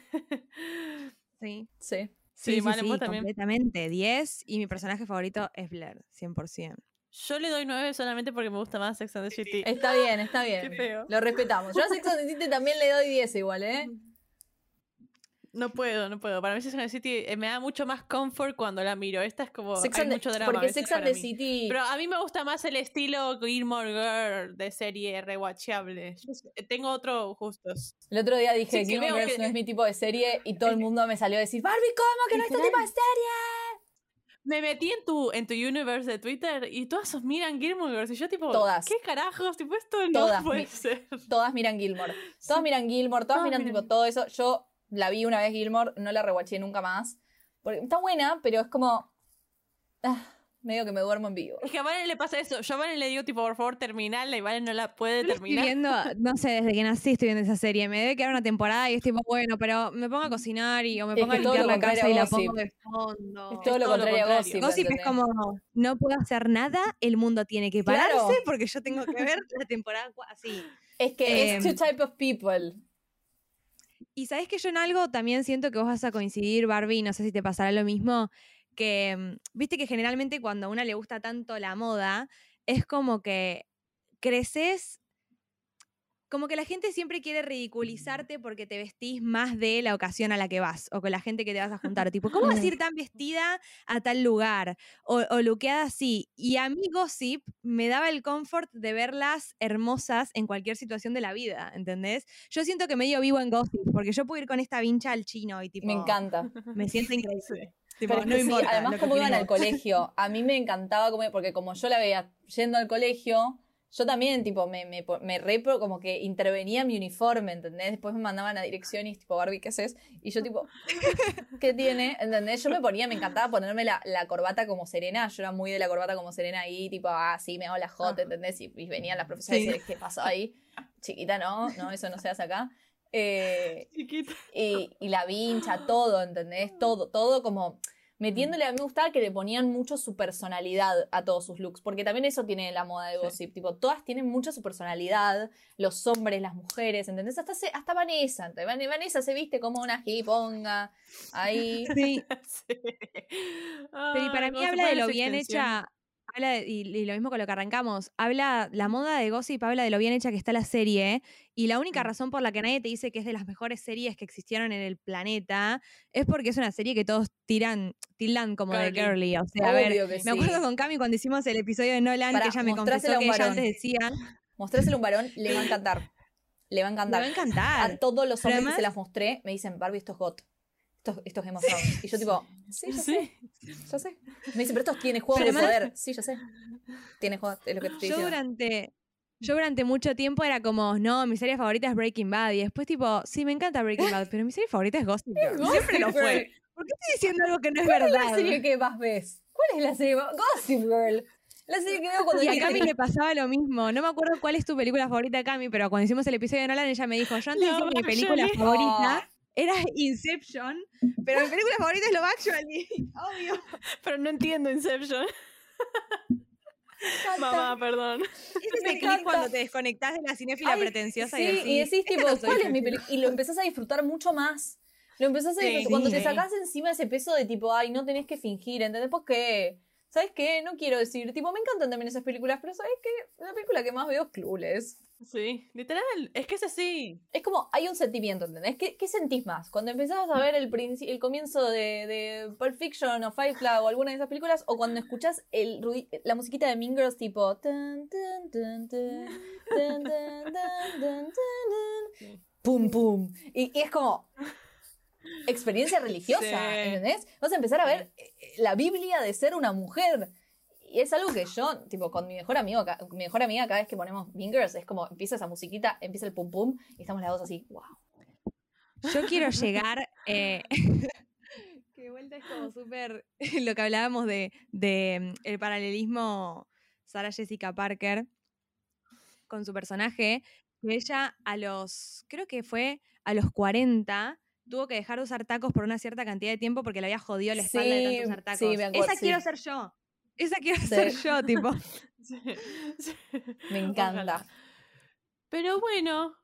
Sí. Sí. Sí, vale, vos también. completamente. 10 y mi personaje favorito es Blair, 100%. Yo le doy 9 solamente porque me gusta más Sex and the City. Está bien, está Qué bien. feo. Lo respetamos. Yo a Sex and the City también le doy 10 igual, ¿eh? No puedo, no pudo. Para mí Sex and the City eh, me da mucho más comfort cuando la miro. Esta es como Sex hay and the- mucho drama. porque Sex and the mí. City. Pero a mí me gusta más el estilo Gilmore Girl de serie rewatchable. Yo sé- tengo otro justos. El otro día dije, Sí, que Gilmore Girls que- no es mi tipo de serie y todo el mundo me salió a decir, Barbie, ¿cómo que no es tu tipo de serie? Me metí en tu, en tu universe de Twitter y todas miran Gilmore. Y yo, tipo, Todas. ¿qué carajos? Tipo, esto no Todas. puede Mi- ser. Todas miran Gilmore. Todas miran Gilmore, todas Todas miran miran. tipo todo eso. Yo la vi una vez Gilmore, no la rewatché nunca más. Porque está buena, pero es como. ah, medio que me duermo en vivo. Es que a Valen le pasa eso. Yo a Valen le digo, tipo, por favor, terminala y Valen no la puede Estoy terminar. viendo, no sé, desde que nací estoy viendo esa serie. Me debe quedar una temporada y es tipo, bueno, pero me pongo a cocinar y o me Es pongo a que todo limpiar la casa y a la pongo de fondo. Es todo lo todo lo contrario a contrario. Gossip. Gossip es como, no puedo hacer nada, el mundo tiene que pararse Claro. porque yo tengo que ver la temporada así. Es que Em, es two type of people. Y sabes que yo en algo también siento que vos vas a coincidir, Barbie, no sé si te pasará lo mismo, que mm, viste que generalmente cuando a una le gusta tanto la moda, es como que creces, como que la gente siempre quiere ridiculizarte porque te vestís más de la ocasión a la que vas o con la gente que te vas a juntar. Tipo, ¿cómo vas a ir tan vestida a tal lugar? O, o luqueada así. Y a mí Gossip me daba el confort de verlas hermosas en cualquier situación de la vida, ¿entendés? Yo siento que medio vivo en Gossip, porque yo puedo ir con esta vincha al chino y tipo... Me encanta. Me siento increíble. Sí. Tipo, Pero es no que sí, importa. además como iban al colegio, a mí me encantaba como, porque como yo la veía yendo al colegio, yo también tipo me, me, me re como que intervenía mi uniforme, ¿entendés? Después me mandaban a dirección y es tipo, Barbie, ¿qué haces? Y yo tipo, ¿qué tiene? ¿Entendés? Yo me ponía, me encantaba ponerme la, la corbata como serena, yo era muy de la corbata como serena ahí, tipo, ah, sí, me hago la hot, Ah. ¿entendés? Y, y venían las profesoras y Sí. decían, ¿qué pasó ahí? Chiquita, no, no, eso no se hace acá. Eh, Chiquita. y, y la vincha, todo, ¿entendés? Todo, todo como metiéndole, a mí me gustaba que le ponían mucho su personalidad a todos sus looks, porque también eso tiene la moda de Sí. Gossip, tipo, todas tienen mucho su personalidad, los hombres, las mujeres, ¿entendés? Hasta, se- hasta Vanessa, Vanessa se viste como una hiponga, ahí. Sí, Sí. pero y para Ay, mí habla de lo bien hecha, habla y, y lo mismo con lo que arrancamos, habla, la moda de Gossip habla de lo bien hecha que está la serie, y la única razón por la que nadie te dice que es de las mejores series que existieron en el planeta, es porque es una serie que todos tiran, tildan como de Girly. o sea, a ver, me acuerdo con Cami cuando hicimos el episodio de Nolan, Pará, que ella me confesó que ella antes decía, Mostráselo a un varón, le va a encantar. Le va a encantar. va a encantar. A todos los hombres que se las mostré me dicen, Barbie, esto es hot. Esto, esto es Game of Thrones. Y yo tipo, sí, ya sé. Me dice, pero esto tiene juego Pero de poder. Sí, ya sé. Tiene juego, es lo que te estoy Yo diciendo. durante, yo durante mucho tiempo era como, no, mi serie favorita es Breaking Bad. Y después, tipo, sí, me encanta Breaking Bad, pero mi serie favorita es Gossip Girl. Siempre lo fue. ¿Por qué estoy diciendo algo que no es ¿Cuál es la verdad? serie que más ves? ¿Cuál es la serie más? Gossip Girl. La serie que veo cuando Y a. Cami le pasaba lo mismo. No me acuerdo cuál es tu película favorita, Cami, pero cuando hicimos el episodio de Nolan, ella me dijo, yo antes decía que mi película favorita era Inception, pero mi película favorita es Love Actually. Obvio. Pero no entiendo Inception. Mamá, perdón. Ese es el clip cuando te desconectás de la cinéfila Ay, pretenciosa sí, y decís, y decís, "Esta tipo, no ¿cuál yo". es mi película? Y lo empezás a disfrutar mucho más. Lo empezás a Sí, disfrutar. Cuando te sí. sacás encima ese peso de tipo, ay, no tenés que fingir, ¿entendés? ¿Por qué? ¿Sabes qué? No quiero decir, tipo, me encantan también esas películas, pero ¿sabes qué? La película que más veo es Clueless. Sí, literal, es que es así. Es como, hay un sentimiento, ¿entendés? ¿Qué, sentís más? Cuando empezás a mm. ver el, el comienzo de, de, Pulp Fiction o Five Club o alguna de esas películas, o cuando escuchás el, la musiquita de Mean Girls tipo... pum, pum. Y, es como, experiencia religiosa, sí. ¿entendés? Vas a empezar a ver eh, eh, la Biblia de ser una mujer. Y es algo que yo, tipo, con mi mejor amigo, mi mejor amiga, cada vez que ponemos Mean Girls, es como empieza esa musiquita, empieza el pum pum, y estamos las dos así, wow. Yo quiero llegar. eh, que de vuelta es como súper. Lo que hablábamos de, de, mm, el paralelismo Sarah Jessica Parker con su personaje. Que ella a los. Creo que fue a los 40. Tuvo que dejar de usar tacos por una cierta cantidad de tiempo porque le había jodido la espalda de Sí, tanto usar tacos. sí, Esa sí. quiero ser yo. Esa quiero Sí. ser yo, tipo. Sí, sí. Me encanta. Ojalá. Pero bueno,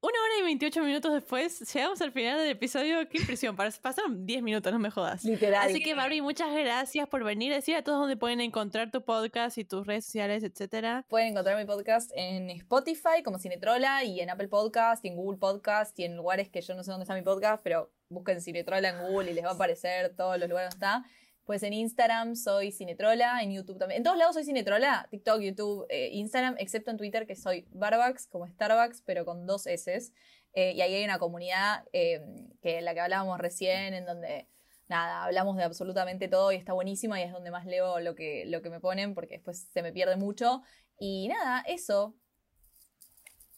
una hora y 28 minutos después, llegamos al final del episodio. Qué impresión, pas- pasaron 10 minutos, no me jodas. Literal. Así que Barbie, muchas gracias por venir. Decir a todos dónde pueden encontrar tu podcast y tus redes sociales, etcétera. Pueden encontrar mi podcast en Spotify como Cinetrola y en Apple Podcast y en Google Podcast y en lugares que yo no sé dónde está mi podcast, pero busquen Cinetrola en Google y les va a aparecer todos los lugares donde está. Pues en Instagram soy Cinetrola, en YouTube también. En todos lados soy Cinetrola, TikTok, YouTube, eh, Instagram, excepto en Twitter que soy Barbax, como Starbucks, pero con dos S. Eh, y ahí hay una comunidad eh, que la que hablábamos recién, en donde nada, hablamos de absolutamente todo y está buenísima y es donde más leo lo que, lo que me ponen porque después se me pierde mucho. Y nada, eso.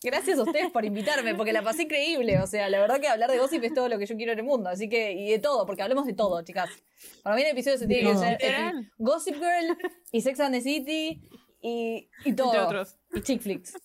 Gracias a ustedes por invitarme, porque la pasé increíble. O sea, la verdad que hablar de gossip es todo lo que yo quiero en el mundo. Así que, y de todo, porque hablemos de todo, chicas. Para mí el episodio se tiene que ser eh, Literal. Gossip Girl y Sex and the City y, y todo. Entre otros. Y chick flicks.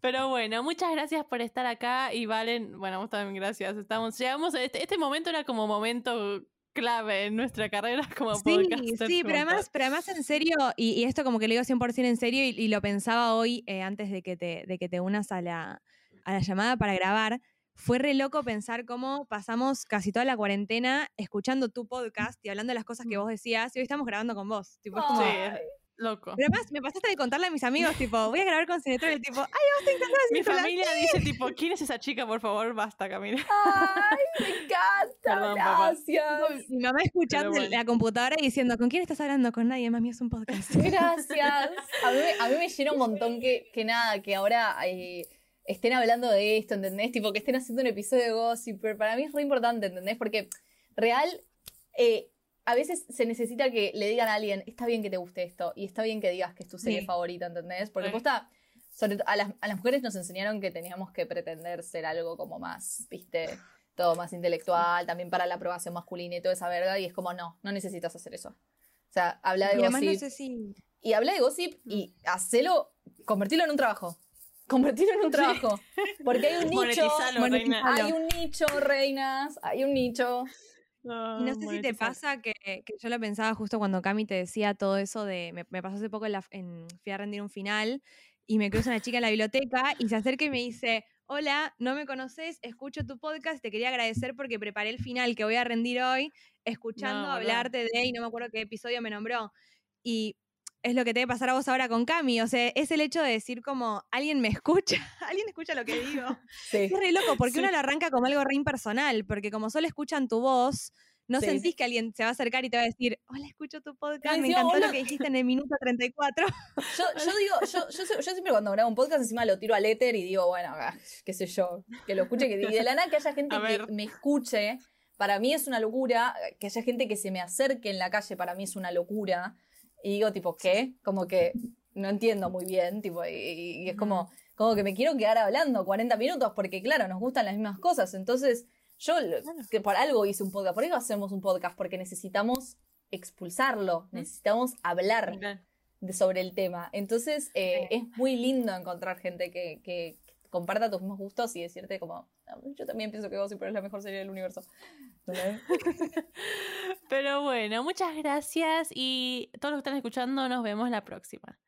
Pero bueno, muchas gracias por estar acá y Valen, bueno, vos también gracias. Estamos, llegamos a este, este momento era como momento clave en nuestra carrera como Sí, podcaster. sí, pero además, pero además en serio, y, y esto como que lo digo 100% en serio, y, y lo pensaba hoy eh, antes de que, te, de que te unas a la, a la llamada para grabar, fue re loco pensar cómo pasamos casi toda la cuarentena escuchando tu podcast y hablando de las cosas que vos decías, y hoy estamos grabando con vos. Tipo, es como- Sí. Loco. Pero además, me pasaste de contarle a mis amigos, tipo, voy a grabar con Cinetrol, y tipo, ay, vos te encantó Mi familia dice tipo, ¿quién es esa chica? Por favor, basta, Camila. ¡Ay, me encanta! Perdón, papá. gracias. Mi mamá escuchando bueno. la computadora y diciendo, ¿con quién estás hablando? Con nadie, mami, es un podcast. Gracias. A mí, me- a mí me llena un montón que, que nada, que ahora eh, estén hablando de esto, ¿entendés? Tipo, que estén haciendo un episodio de Gossip, pero para mí es re importante, ¿entendés? Porque real, eh, a veces se necesita que le digan a alguien, está bien que te guste esto, y está bien que digas que es tu serie Sí. favorita, ¿entendés? Porque Sí. posta, sobre to- a las, a las mujeres nos enseñaron que teníamos que pretender ser algo como más, viste, todo más intelectual, también para la aprobación masculina y toda esa verga, y es como, no, no necesitas hacer eso. O sea, habla de Y además gossip. no sé si... Y habla de gossip y hacelo, convertirlo en un trabajo. Convertirlo en un trabajo. Porque hay un nicho. Monetizalo, reina. monetizalo. Hay un nicho, reinas. Hay un nicho. Y no sé si te pasa que, que yo lo pensaba justo cuando Cami te decía todo eso de. Me, me pasó hace poco en la, en, fui a rendir un final y me cruza una chica en la biblioteca y se acerca y me dice: Hola, no me conoces, escucho tu podcast, te quería agradecer porque preparé el final que voy a rendir hoy, escuchando No, hablarte de, y no me acuerdo qué episodio me nombró. Y es lo que te debe pasar a vos ahora con Cami. O sea, es el hecho de decir como alguien me escucha, alguien escucha lo que digo. Sí. Es re loco, porque Sí. uno lo arranca como algo re impersonal, porque como solo escuchan tu voz, no Sí, sentís que alguien se va a acercar y te va a decir, hola, escucho tu podcast, me encantó lo que dijiste en el minuto 34. Yo, yo digo, yo, yo, yo siempre cuando grabo un podcast encima lo tiro al éter y digo, bueno, ah, qué sé yo, que lo escuche. Que, y de la nada que haya gente que me escuche, para mí es una locura. Que haya gente que se me acerque en la calle, para mí es una locura. Y digo, tipo, ¿qué? Como que no entiendo muy bien, tipo, y, y es como, como que me quiero quedar hablando 40 minutos porque, claro, nos gustan las mismas cosas. Entonces, yo, que por algo hice un podcast, por eso hacemos un podcast, porque necesitamos expulsarlo, necesitamos hablar de- sobre el tema. Entonces, eh, es muy lindo encontrar gente que, que- que comparta tus mismos gustos y decirte como, "Ah, yo también pienso que Gossip Girl es la mejor serie del universo. Pero bueno, muchas gracias y todos los que están escuchando nos vemos la próxima.